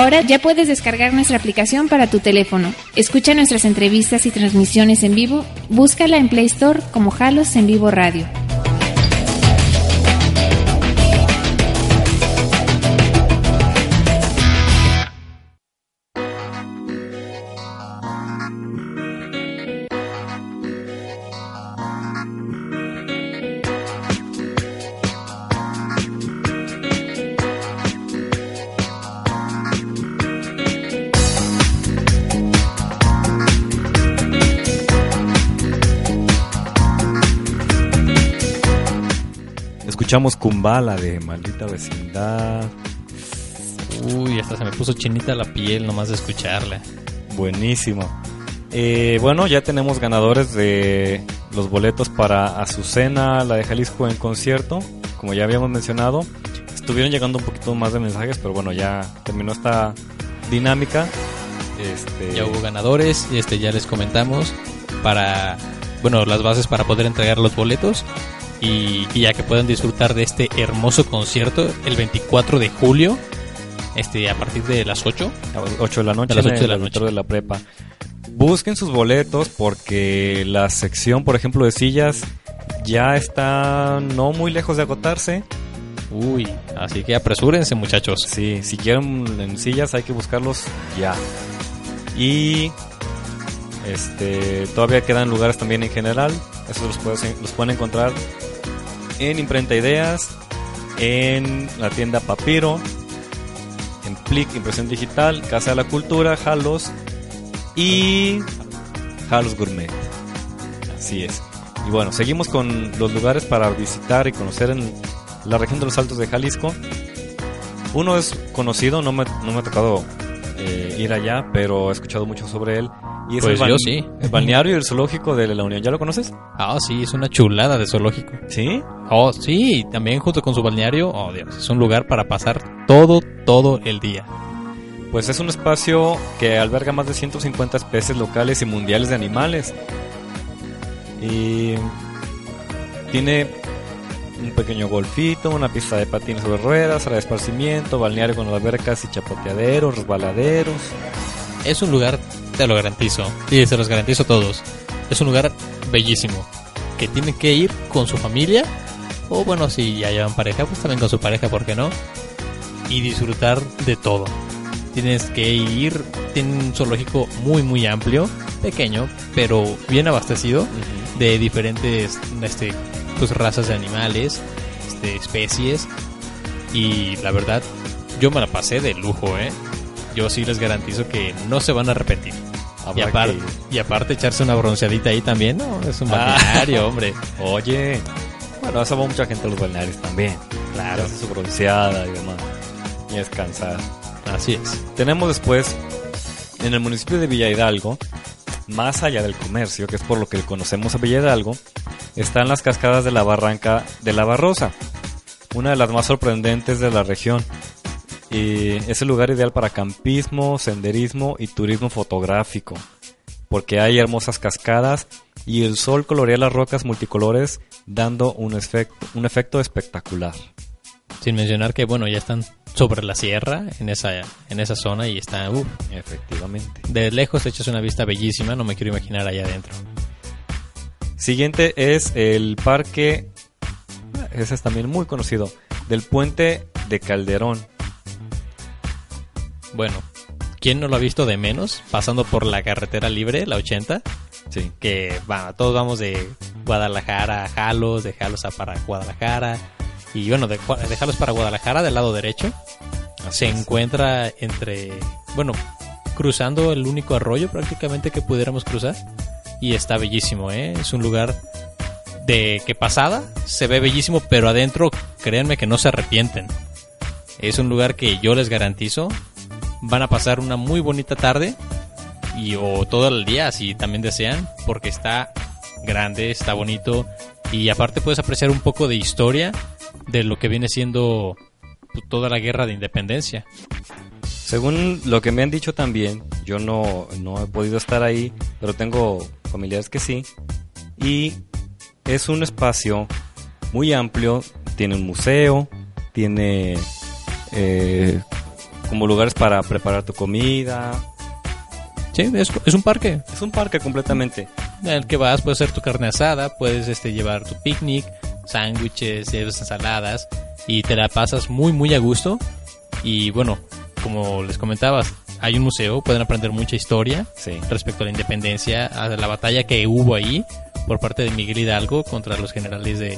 Ahora ya puedes descargar nuestra aplicación para tu teléfono. Escucha nuestras entrevistas y transmisiones en vivo. Búscala en Play Store como Jalos en Vivo Radio. Escuchamos Kumbala de Maldita Vecindad. Uy, hasta se me puso chinita la piel nomás de escucharla. Buenísimo. Eh, bueno, ya tenemos ganadores de los boletos para Azucena, la de Jalisco en concierto. Como ya habíamos mencionado, estuvieron llegando un poquito más de mensajes, pero bueno, ya terminó esta dinámica. Este, Ya hubo ganadores, este ya les comentamos para bueno, las bases para poder entregar los boletos y, y ya que puedan disfrutar de este hermoso concierto el 24 de julio este a partir de las 8 8 de la noche, las ocho de la noche. de la prepa. Busquen sus boletos porque la sección, por ejemplo, de sillas ya está no muy lejos de agotarse. Uy, así que apresúrense muchachos. Sí, si quieren en sillas hay que buscarlos ya. Y este todavía quedan lugares también en general. Esos los, puedes- los pueden encontrar en Imprenta Ideas, en la tienda Papiro, en Plic Impresión Digital, Casa de la Cultura, Jalos y Jalos Gourmet. Así es. Y bueno, seguimos con los lugares para visitar y conocer en la región de los Altos de Jalisco. Uno es conocido, no me, no me ha tocado eh, ir allá, pero he escuchado mucho sobre él. Y es Pues el, yo sí. el balneario y el zoológico de la Unión. ¿Ya lo conoces? Ah, sí, es una chulada de zoológico. ¿Sí? Oh, sí, también junto con su balneario, oh Dios, es un lugar para pasar todo, todo el día. Pues es un espacio que alberga más de 150 especies locales y mundiales de animales. Y tiene un pequeño golfito, una pista de patines sobre ruedas, área de esparcimiento, balneario con albercas y chapoteaderos, resbaladeros. Es un lugar, te lo garantizo, y se los garantizo a todos. Es un lugar bellísimo, que tienen que ir con su familia, o bueno, si ya llevan pareja, pues también con su pareja, ¿por qué no? Y disfrutar de todo. Tienes que ir, tiene un zoológico muy muy amplio, pequeño, pero bien abastecido de diferentes este, pues, razas de animales, este, especies. Y la verdad, yo me la pasé de lujo, ¿eh? Yo sí les garantizo que no se van a arrepentir. Y, que- aparte echarse una bronceadita ahí también, ¿no? Es un Ah. balneario, hombre. Oye, bueno, eso va mucha gente a los balnearios también. Claro. Hace su bronceada y demás. Y descansar. Así es. Tenemos después, en el municipio de Villa Hidalgo, más allá del comercio, que es por lo que conocemos a Villa Hidalgo, están las cascadas de la barranca de la Barrosa, una de las más sorprendentes de la región. Y es el lugar ideal para campismo, senderismo y turismo fotográfico, porque hay hermosas cascadas y el sol colorea las rocas multicolores dando un efecto espectacular. Sin mencionar que, bueno, ya están sobre la sierra, en esa, en esa zona, y está, uh, Efectivamente. de lejos echas una vista bellísima, no me quiero imaginar allá adentro. Siguiente es el parque, ese es también muy conocido, del puente de Calderón. Bueno, ¿quién no lo ha visto de menos? Pasando por la carretera libre, la 80, Sí. que bueno, todos vamos de Guadalajara a Jalos, de Jalos a para Guadalajara, y bueno, de, Gua- de Jalos para Guadalajara, del lado derecho, se encuentra entre, bueno, cruzando el único arroyo prácticamente que pudiéramos cruzar, y está bellísimo, ¿eh? Es un lugar de que pasada se ve bellísimo, pero adentro, créanme que no se arrepienten. Es un lugar que yo les garantizo van a pasar una muy bonita tarde y o todo el día si también desean porque está grande, está bonito y aparte puedes apreciar un poco de historia de lo que viene siendo pues, toda la guerra de independencia. Según lo que me han dicho también, yo no, no he podido estar ahí, pero tengo familiares que sí. Y es un espacio muy amplio, tiene un museo, tiene eh, como lugares para preparar tu comida. Sí, es, es un parque. Es un parque completamente. En el que vas, puedes hacer tu carne asada, puedes este, llevar tu picnic, sándwiches, ensaladas y te la pasas muy muy a gusto. Y bueno, como les comentabas, hay un museo, pueden aprender mucha historia Sí. respecto a la independencia, a la batalla que hubo ahí por parte de Miguel Hidalgo contra los generales de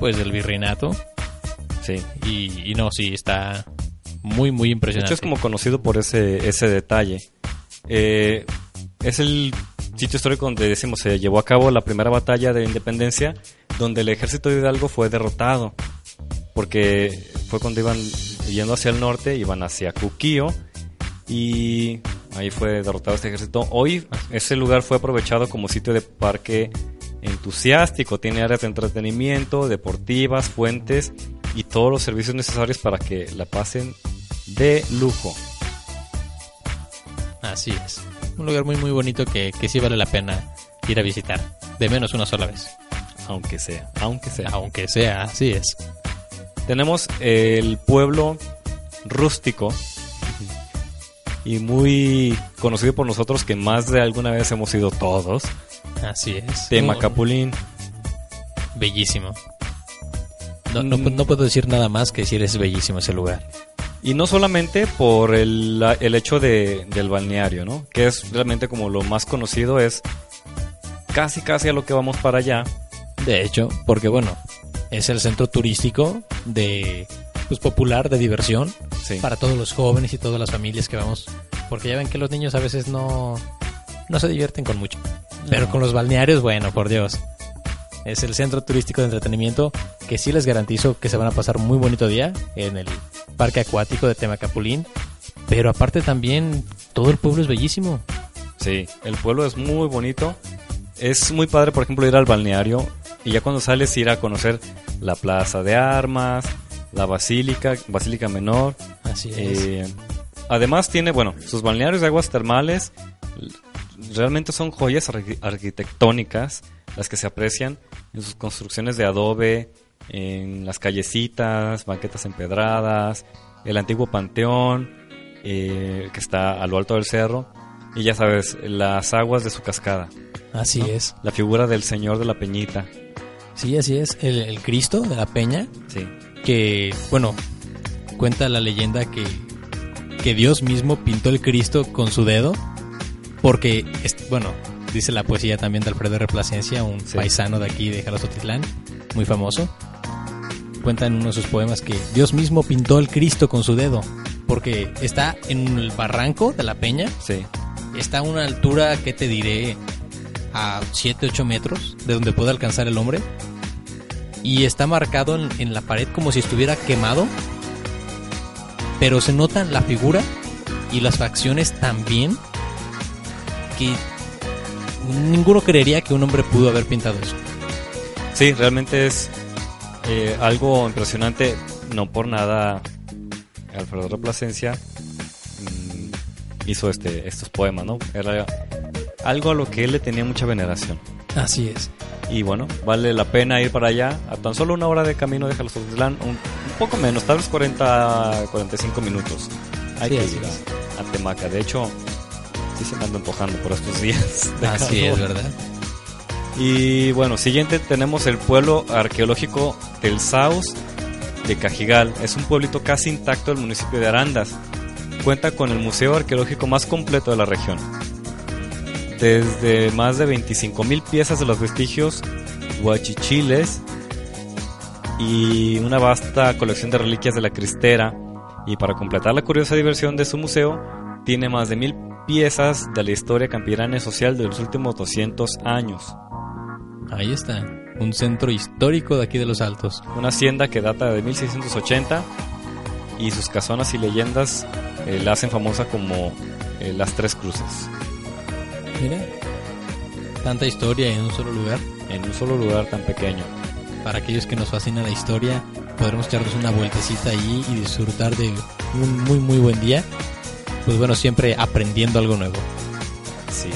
pues del virreinato. Sí. Y, y no, sí, está muy muy De impresionante. hecho, es como conocido por ese, ese detalle. Eh, es el sitio histórico donde decimos se llevó a cabo la primera batalla de independencia, donde el ejército de Hidalgo fue derrotado. Porque fue cuando iban yendo hacia el norte, iban hacia Cuquío. Y ahí fue derrotado este ejército. Hoy ese lugar fue aprovechado como sitio de parque entusiástico. Tiene áreas de entretenimiento, deportivas, fuentes y todos los servicios necesarios para que la pasen de lujo. Así es. Un lugar muy muy bonito que, que sí vale la pena ir a visitar. De menos una sola vez. Aunque sea, aunque sea. Aunque sea, así es. Tenemos el pueblo rústico y muy conocido por nosotros que más de alguna vez hemos ido todos. Así es. Temacapulín. Bellísimo. No, no, no puedo decir nada más que decir es bellísimo ese lugar. Y no solamente por el, el hecho de, del balneario, ¿no? Que es realmente como lo más conocido, es casi casi a lo que vamos para allá. De hecho, porque bueno, es el centro turístico de pues popular de diversión Sí. para todos los jóvenes y todas las familias que vamos, porque ya ven que los niños a veces no no se divierten con mucho, pero con los balnearios, bueno, por Dios. Es el centro turístico de entretenimiento que sí les garantizo que se van a pasar muy bonito día en el parque acuático de Temacapulín, pero aparte también todo el pueblo es bellísimo. Sí, el pueblo es muy bonito. Es muy padre, por ejemplo, ir al balneario y ya cuando sales ir a conocer la plaza de armas, la basílica, basílica menor. Así es. Eh, además tiene, bueno, sus balnearios de aguas termales realmente son joyas arqui- arquitectónicas las que se aprecian en sus construcciones de adobe en las callecitas, banquetas empedradas, el antiguo panteón eh, que está a lo alto del cerro y ya sabes, las aguas de su cascada. Así ¿no? es. La figura del Señor de la Peñita. Sí, así es. El, el Cristo de la Peña, Sí. que, bueno, cuenta la leyenda que, que Dios mismo pintó el Cristo con su dedo, porque, bueno, dice la poesía también de Alfredo R. Plasencia, un Sí. paisano de aquí de Jalostotitlán, muy famoso. Cuenta en uno de sus poemas que Dios mismo pintó el Cristo con su dedo, porque está en el barranco de la Peña, Sí. está a una altura, que te diré? A 7, 8 metros de donde puede alcanzar el hombre. Y está marcado en, en la pared como si estuviera quemado. Pero se nota la figura y las facciones también. Ninguno creería que un hombre pudo haber pintado eso. Sí, realmente es eh, algo impresionante. No por nada Alfredo de Plasencia mm, hizo este, estos poemas, ¿no? Era algo a lo que él le tenía mucha veneración. Así es. Y bueno, vale la pena ir para allá. A tan solo una hora de camino de Jalostotitlán, un, un poco menos, tal vez 40, 45 minutos. Hay Sí, que ir a, a Temaca. De hecho, me anda empujando por estos días. Así es, ¿verdad? Y bueno, siguiente tenemos el pueblo arqueológico del Saus de Cajigal. Es un pueblito casi intacto del municipio de Arandas. Cuenta con el museo arqueológico más completo de la región. Desde más de 25.000 piezas de los vestigios huachichiles y una vasta colección de reliquias de la cristera. Y para completar la curiosa diversión de su museo, tiene más de mil piezas de la historia campirana y social de los últimos 200 años. Ahí está. Un centro histórico de aquí de los Altos. Una hacienda que data de 1680 y sus casonas y leyendas eh, la hacen famosa como eh, las Tres Cruces. Mira. Tanta historia en un solo lugar. En un solo lugar tan pequeño. Para aquellos que nos fascina la historia, podremos echarnos una vueltecita allí y disfrutar de un muy muy buen día. Pues bueno, siempre aprendiendo algo nuevo. Sí,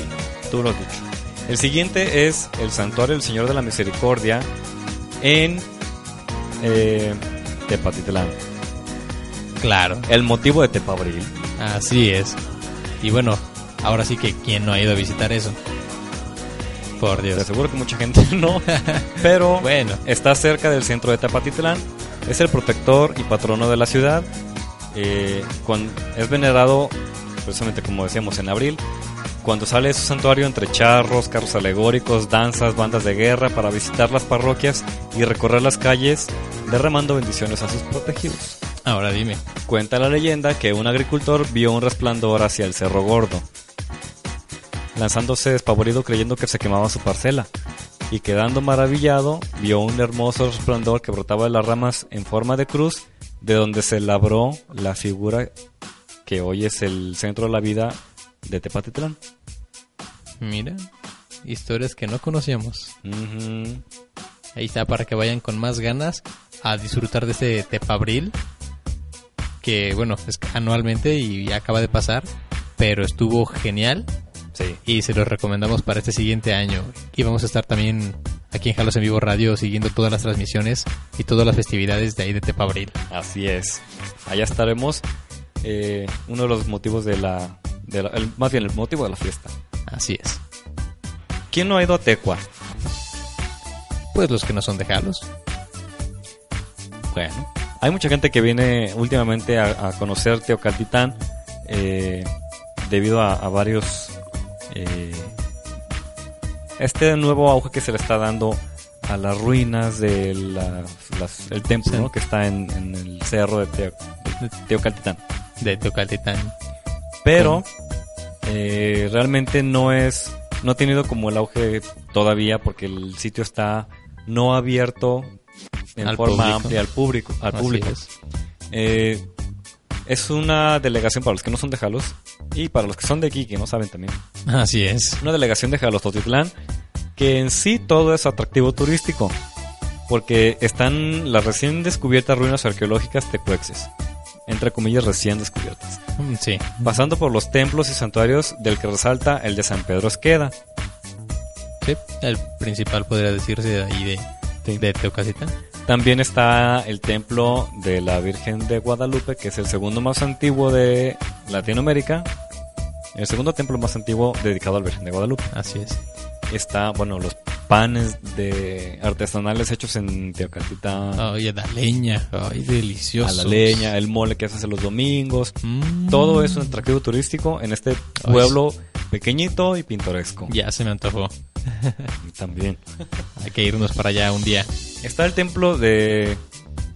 tú lo has dicho. El siguiente es el Santuario del Señor de la Misericordia en eh, Tepatitlán. Claro. El motivo de Tepabril. Así es. Y bueno, ahora sí que quién no ha ido a visitar eso. Por Te Dios. aseguro que mucha gente no, pero Bueno. está cerca del centro de Tepatitlán. Es el protector y patrono de la ciudad. Eh, es venerado, precisamente como decíamos, en abril. Cuando sale de su santuario entre charros, carros alegóricos, danzas, bandas de guerra para visitar las parroquias y recorrer las calles derramando bendiciones a sus protegidos. Ahora dime. Cuenta la leyenda que un agricultor vio un resplandor hacia el Cerro Gordo, lanzándose despavorido creyendo que se quemaba su parcela, y quedando maravillado vio un hermoso resplandor que brotaba de las ramas en forma de cruz, de donde se labró la figura que hoy es el centro de la vida de Tepatitlán. Mira. Historias que no conocíamos. Ujú. Ahí está para que vayan con más ganas a disfrutar de este Tepabril. Que bueno, es anualmente y ya acaba de pasar. Pero estuvo genial. Sí. Y se los recomendamos para este siguiente año. Y vamos a estar también aquí en Jalos en Vivo Radio siguiendo todas las transmisiones y todas las festividades de ahí de Tepabril. Así es. Allá estaremos. eh, uno de los motivos de la, de la- el- más bien el motivo de la fiesta. Así es. ¿Quién no ha ido a Tecua? Pues los que no son de Jalos. Bueno, hay mucha gente que viene últimamente a, a conocer Teocaltitán eh, debido a, a varios. eh, este nuevo auge que se le está dando a las ruinas del el templo Sí. ¿no? que está en, en el cerro de, Teo- de Teocaltitán. De Teocaltitán. Pero eh, realmente no es. No ha tenido como el auge todavía porque el sitio está no abierto en Al forma público. amplia al público. Al público. es. Eh, es una delegación para los que no son de Jalos y para los que son de aquí, que no saben también. Así es. Una delegación de Jalos Totitlán que en sí todo es atractivo turístico porque están las recién descubiertas ruinas arqueológicas tecuexes, entre comillas recién descubiertas, Mm, Sí. pasando por los templos y santuarios del que resalta el de San Pedro Esqueda. Sí. El principal podría decirse de ahí de, de Teocaltitán. También está el templo de la Virgen de Guadalupe, que es el segundo más antiguo de Latinoamérica. El segundo templo más antiguo dedicado al Virgen de Guadalupe. Así es. Está, bueno, los panes de artesanales hechos en Teocatita. Ay, a la leña. Ay, delicioso. A la leña, el mole que haces los domingos. Mm. Todo es un atractivo turístico en este pueblo pequeñito y pintoresco. Ya se me antojó. También. Hay que irnos para allá un día. Está el templo de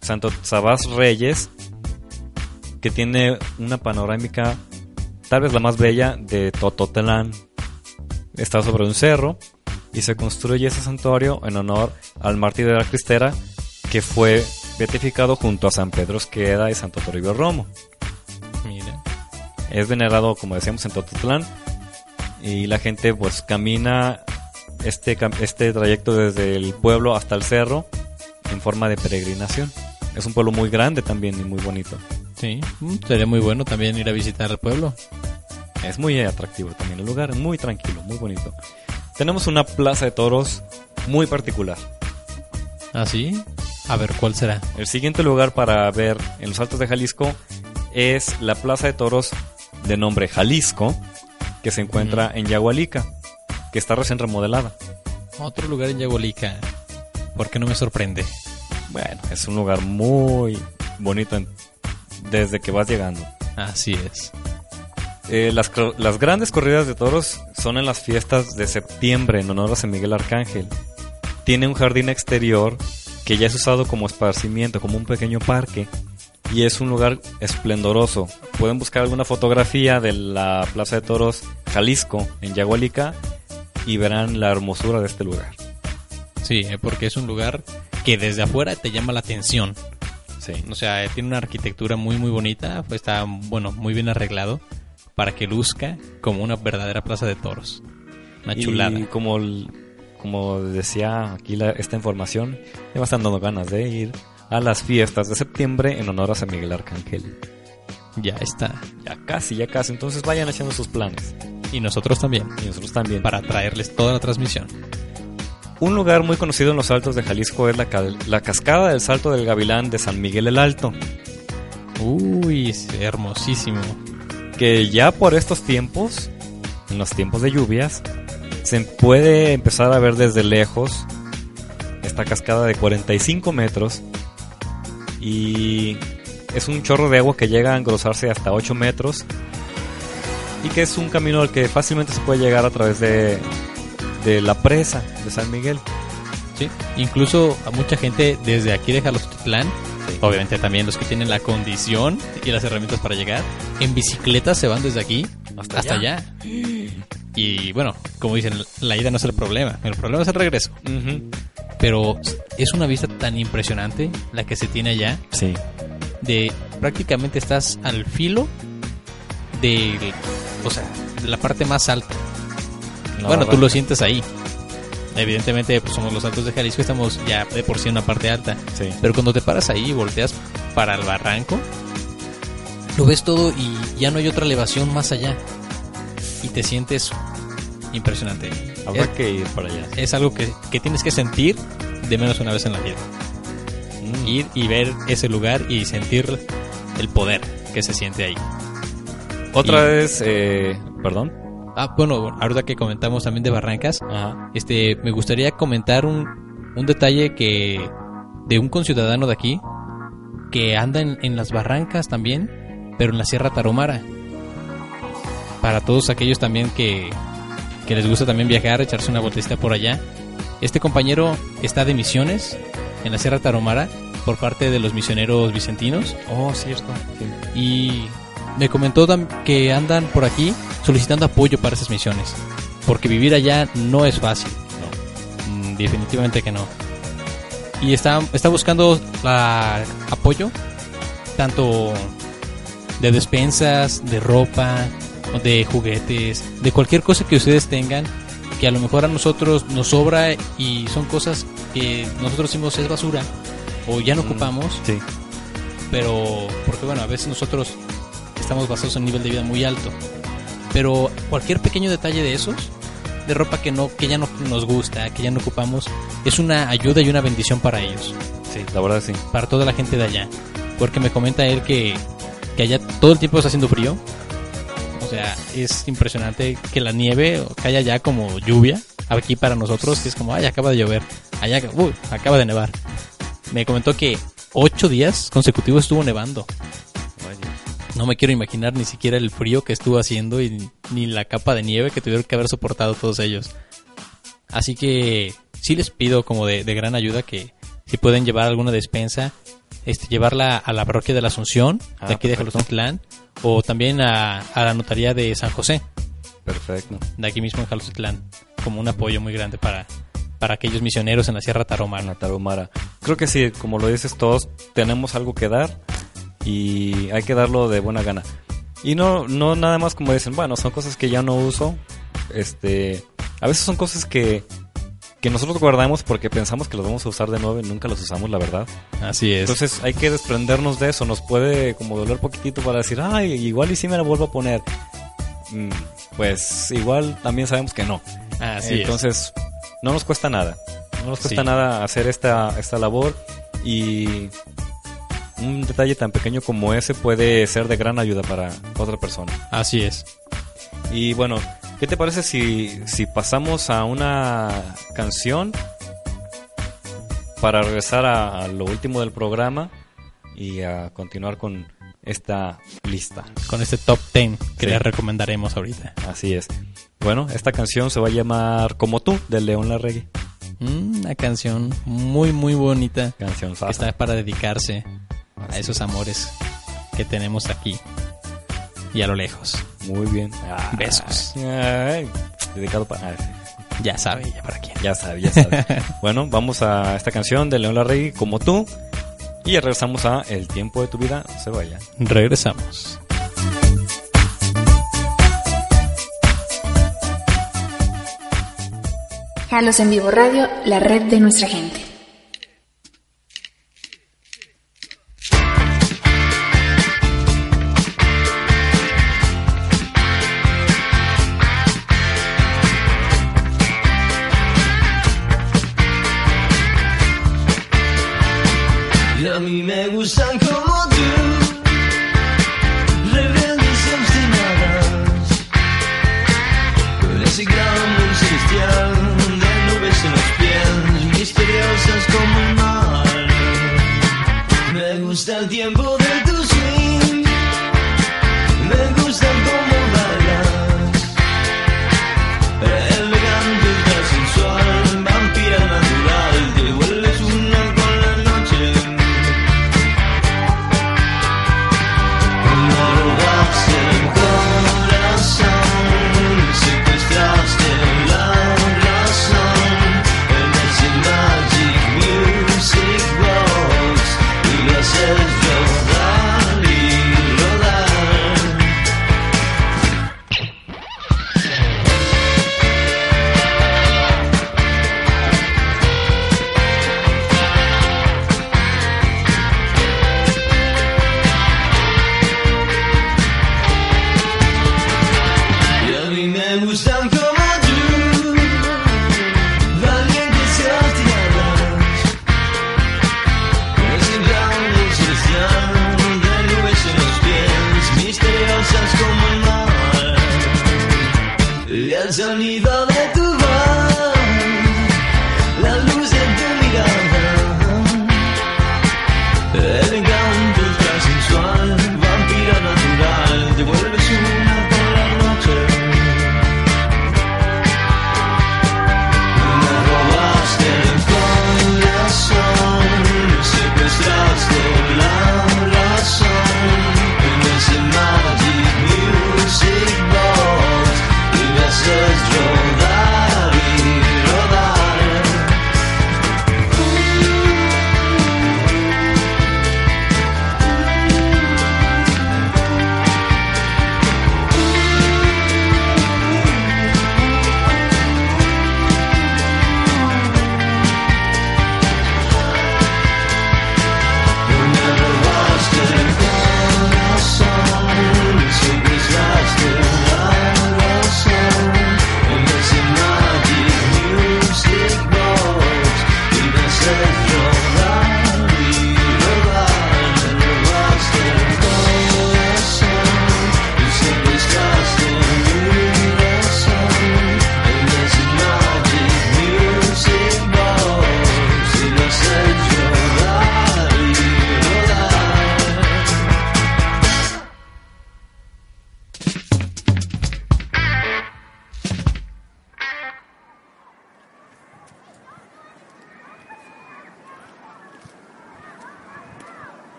Santo Sabás Reyes, que tiene una panorámica, tal vez la más bella, de Tototlán. Está sobre un cerro y se construye ese santuario en honor al mártir de la Cristera, que fue beatificado junto a San Pedro Esqueda y Santo Toribio Romo. Mira. Es venerado, como decíamos, en Tototlán. Y la gente pues camina este, este trayecto desde el pueblo hasta el cerro en forma de peregrinación. Es un pueblo muy grande también y muy bonito. Sí. Mm, sería muy bueno también ir a visitar el pueblo. Es muy atractivo también el lugar, muy tranquilo, muy bonito. Tenemos una plaza de toros muy particular. ¿Ah, sí? A ver, ¿cuál será? El siguiente lugar para ver en los Altos de Jalisco es la plaza de toros de nombre Jalisco, que se encuentra en Yagualica, que está recién remodelada. Otro lugar en Yagualica. ¿Por qué no me sorprende? Bueno, es un lugar muy bonito en- desde que vas llegando. Así es. Eh, las, las grandes corridas de toros son en las fiestas de septiembre en honor a San Miguel Arcángel. Tiene un jardín exterior que ya es usado como esparcimiento, como un pequeño parque. Y es un lugar esplendoroso. Pueden buscar alguna fotografía de la Plaza de Toros Jalisco en Yagualica y verán la hermosura de este lugar. Sí, eh, porque es un lugar que desde afuera te llama la atención. Sí. O sea, eh, tiene una arquitectura muy muy bonita, pues está bueno, muy bien arreglado para que luzca como una verdadera plaza de toros. Una chulada. Y como, el- como decía aquí la- esta información, ya me están dando ganas de ir a las fiestas de septiembre en honor a San Miguel Arcángel. Ya está. Ya casi, ya casi. Entonces vayan haciendo sus planes. Y nosotros también, Y nosotros también. para traerles toda la transmisión. Un lugar muy conocido en los Altos de Jalisco es la, la cascada del Salto del Gavilán de San Miguel el Alto. Uy, es hermosísimo. Que ya por estos tiempos, en los tiempos de lluvias, se puede empezar a ver desde lejos esta cascada de 45 metros. Y es un chorro de agua que llega a engrosarse hasta 8 metros. Y que es un camino al que fácilmente se puede llegar a través de, de la presa de San Miguel. Sí. Incluso a mucha gente desde aquí de Jalostotlán, obviamente también los que tienen la condición y las herramientas para llegar, en bicicleta se van desde aquí Hasta hasta, allá. Y bueno, como dicen, la ida no es el problema, el problema es el regreso. Ujú. Pero es una vista tan impresionante la que se tiene allá, Sí. de prácticamente estás al filo de, o sea, la parte más alta. La bueno, tú lo sientes ahí. Evidentemente, pues somos los altos de Jalisco, estamos ya de por sí en una parte alta. Sí. Pero cuando te paras ahí y volteas para el barranco, lo ves todo y ya no hay otra elevación más allá. Y te sientes impresionante. Habrá Es, que ir para allá. es algo que, que tienes que sentir de menos una vez en la vida. Mm. Ir y ver ese lugar y sentir el poder que se siente ahí. Otra Y- vez, eh, perdón. Ah, bueno, ahorita que comentamos también de Barrancas, Ajá. este, me gustaría comentar un, un detalle que de un conciudadano de aquí que anda en, en las barrancas también, pero en la Sierra Tarahumara. Para todos aquellos también que, que les gusta también viajar, echarse una vueltecita por allá. Este compañero está de misiones en la Sierra Tarahumara por parte de los misioneros vicentinos Oh, cierto. y me comentó que andan por aquí solicitando apoyo para esas misiones. Porque vivir allá no es fácil. Mm, definitivamente que no. Y está, está buscando la apoyo, tanto de despensas, de ropa, de juguetes, de cualquier cosa que ustedes tengan, que a lo mejor a nosotros nos sobra y son cosas que nosotros decimos es basura o ya no Mm, ocupamos Sí. pero porque bueno, a veces nosotros estamos basados en un nivel de vida muy alto. Pero cualquier pequeño detalle de esos, de ropa que no que ya no nos gusta, que ya no ocupamos, es una ayuda y una bendición para ellos. Sí, la verdad sí. para toda la gente de allá. Porque me comenta él que, que allá todo el tiempo está haciendo frío. O sea, es impresionante que la nieve caiga ya como lluvia. Aquí para nosotros, que es como, ay, acaba de llover. Allá, uy, acaba de nevar. Me comentó que ocho días consecutivos estuvo nevando. No me quiero imaginar ni siquiera el frío que estuvo haciendo y ni la capa de nieve que tuvieron que haber soportado todos ellos. Así que sí les pido como de, de gran ayuda que si pueden llevar alguna despensa, este, llevarla a la parroquia de la Asunción, Ah, de aquí de. Jalostotlán, o también a, a la notaría de San José, Perfecto. de aquí mismo en Jalostotlán, como un apoyo muy grande para, para aquellos misioneros en la Sierra Tarahumara. Ana Tarahumara. Creo que sí, como lo dices, todos tenemos algo que dar y hay que darlo de buena gana. Y no, no nada más como dicen, bueno, son cosas que ya no uso. Este, a veces son cosas que, que nosotros guardamos porque pensamos que los vamos a usar de nuevo y nunca los usamos, la verdad. Así es. Entonces hay que desprendernos de eso. Nos puede como doler poquitito para decir, ay, igual y si me la vuelvo a poner. Mm, pues igual también sabemos que no. Así es. Entonces, no nos cuesta nada. No nos cuesta Sí. nada hacer esta, esta labor y un detalle tan pequeño como ese puede ser de gran ayuda para otra persona. Así es. Y bueno, ¿qué te parece si, si pasamos a una canción para regresar a, a lo último del programa y a continuar con esta lista? Con este top 10 que Sí. les recomendaremos ahorita. Así es. Bueno, esta canción se va a llamar Como tú, de León Larregui. Mm, una canción muy, muy bonita. Canción que está para dedicarse a esos amores que tenemos aquí y a lo lejos. Muy bien. Besos. Ay, dedicado para... Ya sabe, ya para quién. Ya sabe, ya sabe. bueno, vamos a esta canción de León Larregui, Como tú. Y ya regresamos a El tiempo de tu vida. No se vaya. Regresamos. Jalos en Vivo Radio, la red de nuestra gente.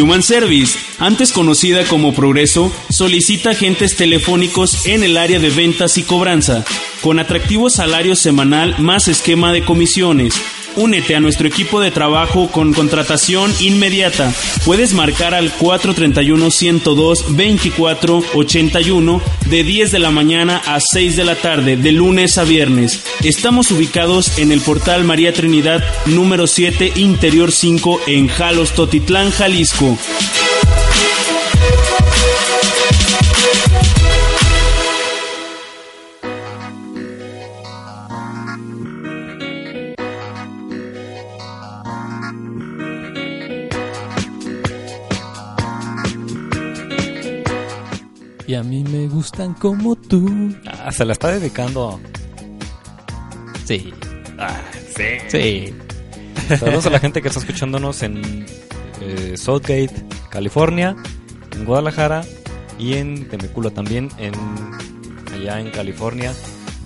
Human Service, antes conocida como Progreso, solicita agentes telefónicos en el área de ventas y cobranza, con atractivo salario semanal más esquema de comisiones. Únete a nuestro equipo de trabajo con contratación inmediata. Puedes marcar al 431-102-2481 de 10 de la mañana a 6 de la tarde, de lunes a viernes. Estamos ubicados en el portal María Trinidad número 7, Interior 5, en Jalos, Totitlán, Jalisco. Gustan como tú. Ah, se la está dedicando. Sí. Ah, sí. Sí. Saludos a la gente que está escuchándonos en eh, Southgate, California, en Guadalajara y en Temecula también, en allá en California.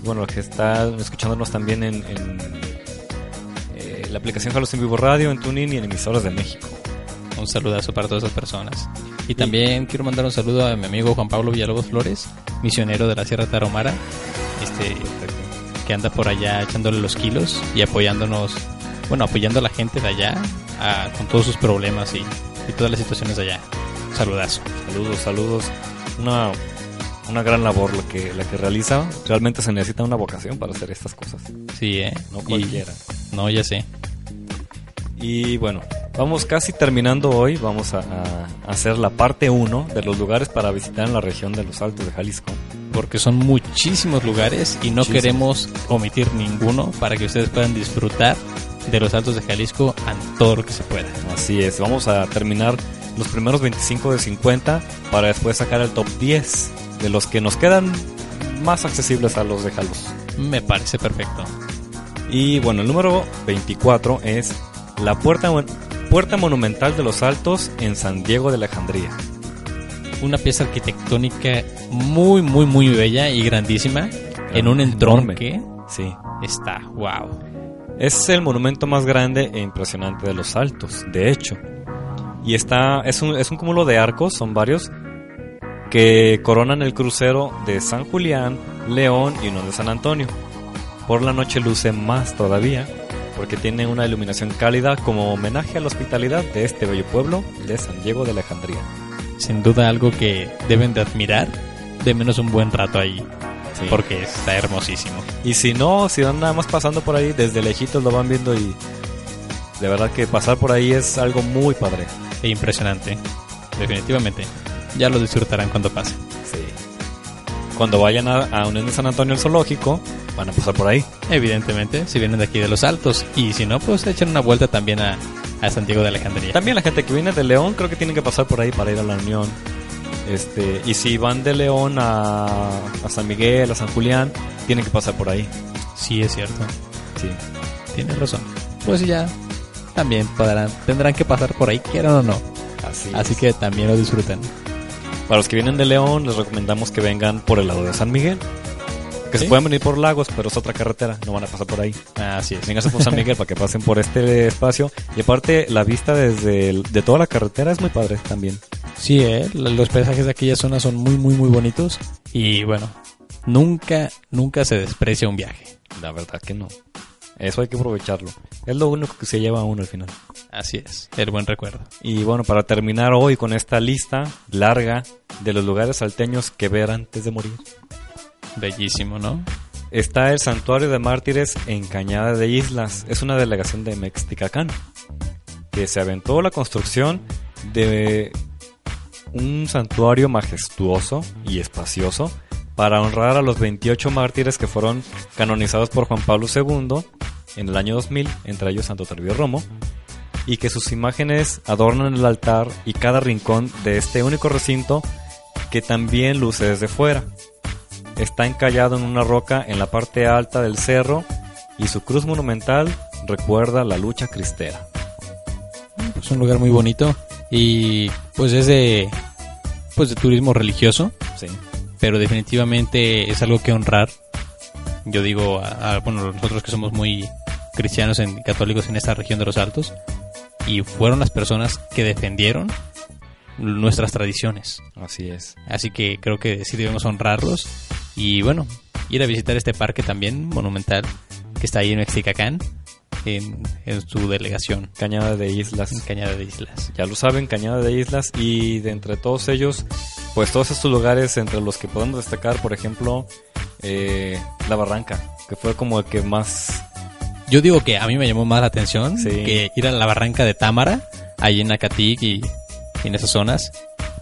Bueno, que están escuchándonos también en, en, eh, la aplicación Jalos en Vivo Radio, en TuneIn y en emisoras de México. Un saludazo para todas esas personas. Y también quiero mandar un saludo a mi amigo Juan Pablo Villalobos Flores, misionero de la Sierra Tarahumara, este, que anda por allá echándole los kilos y apoyándonos, bueno, apoyando a la gente de allá a- con todos sus problemas y, y todas las situaciones de allá. Un saludazo. Saludos, saludos. Una, una gran labor la que, la que realiza. Realmente se necesita una vocación para hacer estas cosas. Sí, ¿eh? No Y- cualquiera. no, ya sé. Y bueno, vamos casi terminando hoy. Vamos a, a hacer la parte 1 de los lugares para visitar en la región de los Altos de Jalisco. Porque son muchísimos lugares y no queremos omitir ninguno para que ustedes puedan disfrutar de los Altos de Jalisco a todo lo que se pueda. Así es, vamos a terminar los primeros 25 de 50 para después sacar el top 10 de los que nos quedan más accesibles a los de Jalos. Me parece perfecto. Y bueno, el número 24 es la Puerta, Puerta Monumental de los Altos en San Diego de Alejandría. Una pieza arquitectónica muy, muy, muy bella y grandísima en un entronque. Sí. Está, wow. Es el monumento más grande e impresionante de los Altos, de hecho. Y está, es un, es un cúmulo de arcos, son varios, que coronan el crucero de San Julián, León y uno de San Antonio. Por la noche luce más todavía, porque tiene una iluminación cálida como homenaje a la hospitalidad de este bello pueblo de San Diego de Alejandría. Sin duda algo que deben de admirar, de menos un buen rato ahí. Sí. Porque está hermosísimo. Y si no, si van nada más pasando por ahí, desde lejitos lo van viendo y de verdad que pasar por ahí es algo muy padre. E impresionante. Definitivamente. Ya lo disfrutarán cuando pase. Sí. Cuando vayan a, a Unión de San Antonio el zoológico, van a pasar por ahí. Evidentemente, si vienen de aquí de los Altos. Y si no, pues echen una vuelta también a, a Santiago de Alejandría. También la gente que viene de León creo que tienen que pasar por ahí para ir a la Unión. Este, y si van de León a, a San Miguel, a San Julián, tienen que pasar por ahí. Sí, es cierto. Sí. Tienes razón. Pues ya también podrán, tendrán que pasar por ahí, quieran o no. Así, Así es. que también lo disfruten. Para los que vienen de León, les recomendamos que vengan por el lado de San Miguel. Que ¿Sí? se pueden venir por Lagos, pero es otra carretera, no van a pasar por ahí. Así es. Vénganse por San Miguel para que pasen por este espacio. Y aparte, la vista desde el- de toda la carretera es muy padre también. Sí, eh, los paisajes de aquella zona son muy, muy, muy bonitos. Y bueno, nunca, nunca se desprecia un viaje. La verdad que no. Eso hay que aprovecharlo. Es lo único que se lleva a uno al final. Así es, el buen recuerdo. Y bueno, para terminar hoy con esta lista larga de los lugares salteños que ver antes de morir, Bellísimo, ¿no? está el Santuario de Mártires en Cañada de Islas. Es una delegación de Mexticacán que se aventó la construcción de un santuario majestuoso y espacioso para honrar a los 28 mártires que fueron canonizados por Juan Pablo II en el año 2000, entre ellos Santo Tervio Romo, y que sus imágenes adornan el altar y cada rincón de este único recinto que también luce desde fuera. Está encallado en una roca en la parte alta del cerro y su cruz monumental recuerda la lucha cristera. Es un lugar muy bonito y pues es de, pues de turismo religioso, Sí. Pero definitivamente es algo que honrar. Yo digo, a, a- bueno, nosotros que somos muy cristianos y católicos en esta región de los Altos, y fueron las personas que defendieron nuestras tradiciones. Así es. Así que creo que sí debemos honrarlos. Y bueno, ir a visitar este parque también monumental que está ahí en Mexicacán, en, en su delegación. Cañada de Islas. En Cañada de Islas. Ya lo saben, Cañada de Islas. Y de entre todos ellos, pues todos estos lugares entre los que podemos destacar, por ejemplo, eh, La Barranca, que fue como el que más... Yo digo que a mí me llamó más la atención Sí. que ir a la barranca de Támara, ahí en Acatic y, y en esas zonas.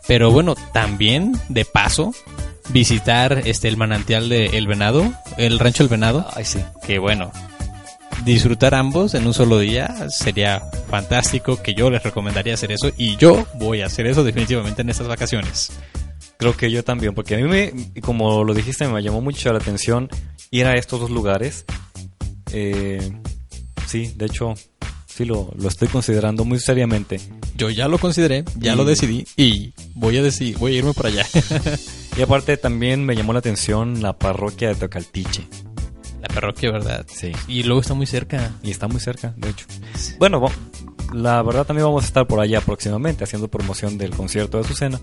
Pero bueno, también de paso visitar este el manantial de El Venado, el rancho El Venado, Ay, sí. que bueno, disfrutar ambos en un solo día sería fantástico, que yo les recomendaría hacer eso y yo voy a hacer eso definitivamente en estas vacaciones. Creo que yo también, porque a mí, me, como lo dijiste, me llamó mucho la atención ir a estos dos lugares. Eh, sí, de hecho, sí lo, lo estoy considerando muy seriamente. Yo ya lo consideré, ya Y- lo decidí y voy a decidir, voy a irme por allá. Y aparte también me llamó la atención la parroquia de Tocaltiche. Parroquia, ¿verdad? Sí. Y luego está muy cerca. Y está muy cerca, de hecho. Bueno, la verdad también vamos a estar por allá próximamente haciendo promoción del concierto de Azucena.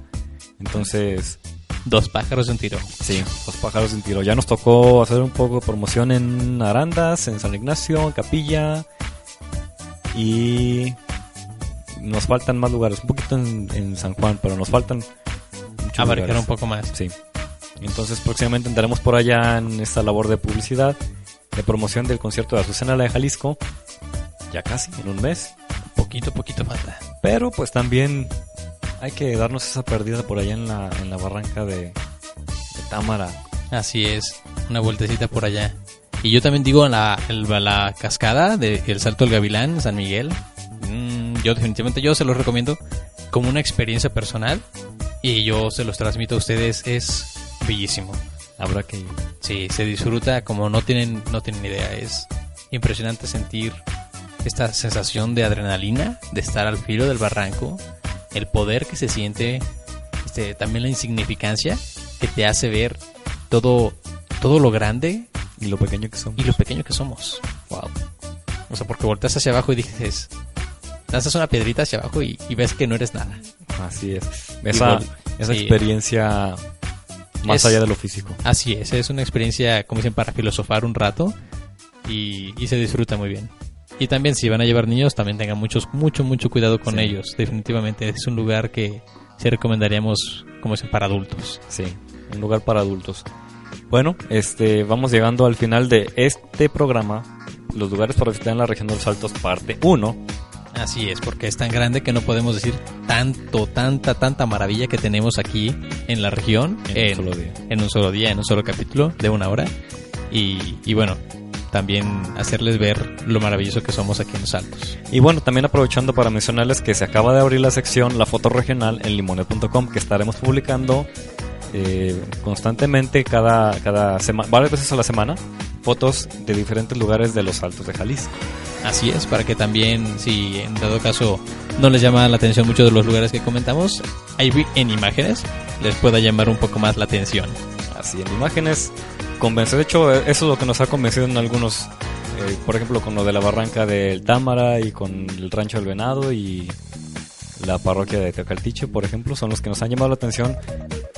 Entonces, Dos pájaros de un tiro. sí, los pájaros de un tiro. Ya nos tocó hacer un poco de promoción en Arandas, en San Ignacio, en Capilla. Y nos faltan más lugares. Un poquito en, en San Juan, pero nos faltan Abarcar lugares. un poco más. Sí. Entonces próximamente andaremos por allá en esta labor de publicidad, de promoción del concierto de Azucena la de Jalisco. Ya casi, en un mes. Poquito, poquito falta. Pero pues también hay que darnos esa pérdida por allá en la, en la barranca de, de Támara. Así es, una vueltecita por allá. Y yo también digo la, la cascada de El Salto del Gavilán San Miguel. Mm, yo definitivamente yo se los recomiendo como una experiencia personal y yo se los transmito a ustedes. Es bellísimo. Habrá que ir. Sí, se disfruta como no tienen, no tienen idea. Es impresionante sentir esta sensación de adrenalina, de estar al filo del barranco, el poder que se siente, este, también la insignificancia que te hace ver todo, todo lo grande Y lo pequeño que somos. y lo pequeño que somos. Wow. O sea, porque volteas hacia abajo y dices, lanzas una piedrita hacia abajo y, y ves que no eres nada. Así es. Esa, esa sí. experiencia más Es- allá de lo físico. Así es, es una experiencia, como dicen, para filosofar un rato y, y se disfruta muy bien. Y también si van a llevar niños, también tengan muchos, mucho, mucho cuidado con Sí. ellos. Definitivamente es un lugar que sí recomendaríamos, como dicen, para adultos. Sí, un lugar para adultos. Bueno, este, vamos llegando al final de este programa. Los lugares para visitar en la región de los Altos, parte 1. Así es, porque es tan grande que no podemos decir tanto, tanta, tanta maravilla que tenemos aquí en la región En un solo día. en un solo día, en un solo capítulo de una hora. Y, y bueno, también hacerles ver lo maravilloso que somos aquí en los Altos. Y bueno, también aprovechando para mencionarles que se acaba de abrir la sección La Foto Regional en limones.com que estaremos publicando eh, constantemente cada, cada semana, varias veces a la semana, fotos de diferentes lugares de los Altos de Jalisco. Así es, para que también, si en dado caso no les llama la atención muchos de los lugares que comentamos, ahí en imágenes les pueda llamar un poco más la atención. Así, en imágenes convence. De hecho, eh, eso es lo que nos ha convencido en algunos, eh, por ejemplo, con lo de la barranca del Támara y con el rancho del Venado y la parroquia de Teocaltiche, por ejemplo, son los que nos han llamado la atención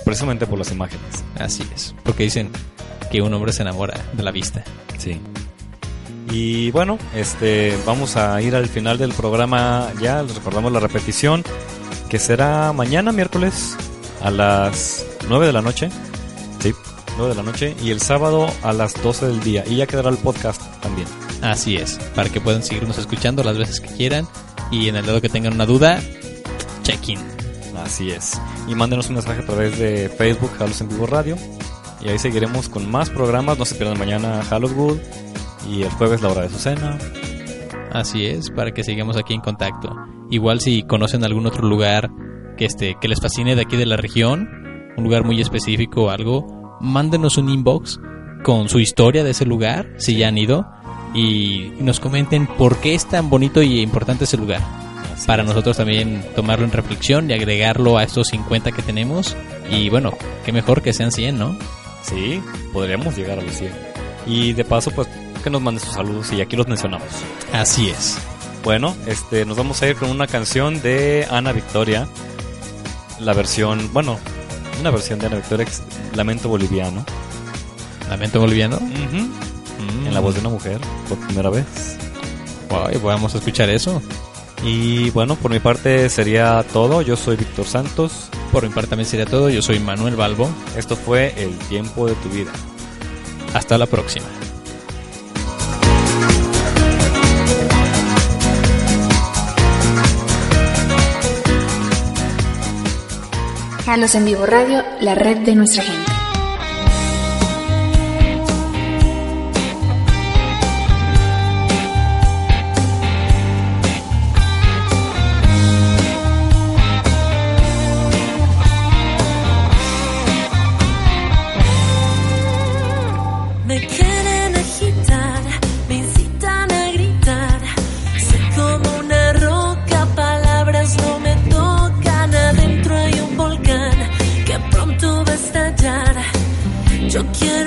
precisamente por las imágenes. Así es, porque dicen que un hombre se enamora de la vista. Sí. Y bueno, este, vamos a ir al final del programa ya, les recordamos la repetición, que será mañana miércoles a las 9 de la noche. Sí, 9 de la noche. Y el sábado a las 12 del día. Y ya quedará el podcast también. Así es, para que puedan seguirnos escuchando las veces que quieran y en el dado que tengan una duda, check in. Así es. Y mándenos un mensaje a través de Facebook, Halos en Vivo Radio. Y ahí seguiremos con más programas. No se pierdan mañana Hallowwood. Y el jueves la hora de su cena. Así es, para que sigamos aquí en contacto. Igual si conocen algún otro lugar que este que les fascine de aquí de la región, un lugar muy específico o algo, mándenos un inbox con su historia de ese lugar, si ya han ido, y nos comenten por qué es tan bonito y importante ese lugar para nosotros también tomarlo en reflexión y agregarlo a estos 50 que tenemos. Y bueno, qué mejor que sean 100, ¿no? Sí, podríamos llegar a los 100. Y de paso, pues que nos manden sus saludos y aquí los mencionamos. Así es. Bueno, este, nos vamos a ir con una canción de Ana Victoria. La versión, bueno, una versión de Ana Victoria, Lamento Boliviano. ¿Lamento Boliviano? Mm. En la voz de una mujer, por primera vez. Wow, vamos a escuchar eso. Y bueno, por mi parte sería todo. Yo soy Víctor Santos. Por mi parte también sería todo. Yo soy Manuel Balbo. Esto fue El tiempo de tu vida. Hasta la próxima. Jalos en Vivo Radio, la red de nuestra gente. Yo quiero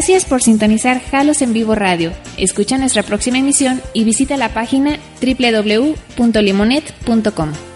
Gracias por sintonizar Jalos en Vivo Radio. Escucha nuestra próxima emisión y visita la página www.limonet.com.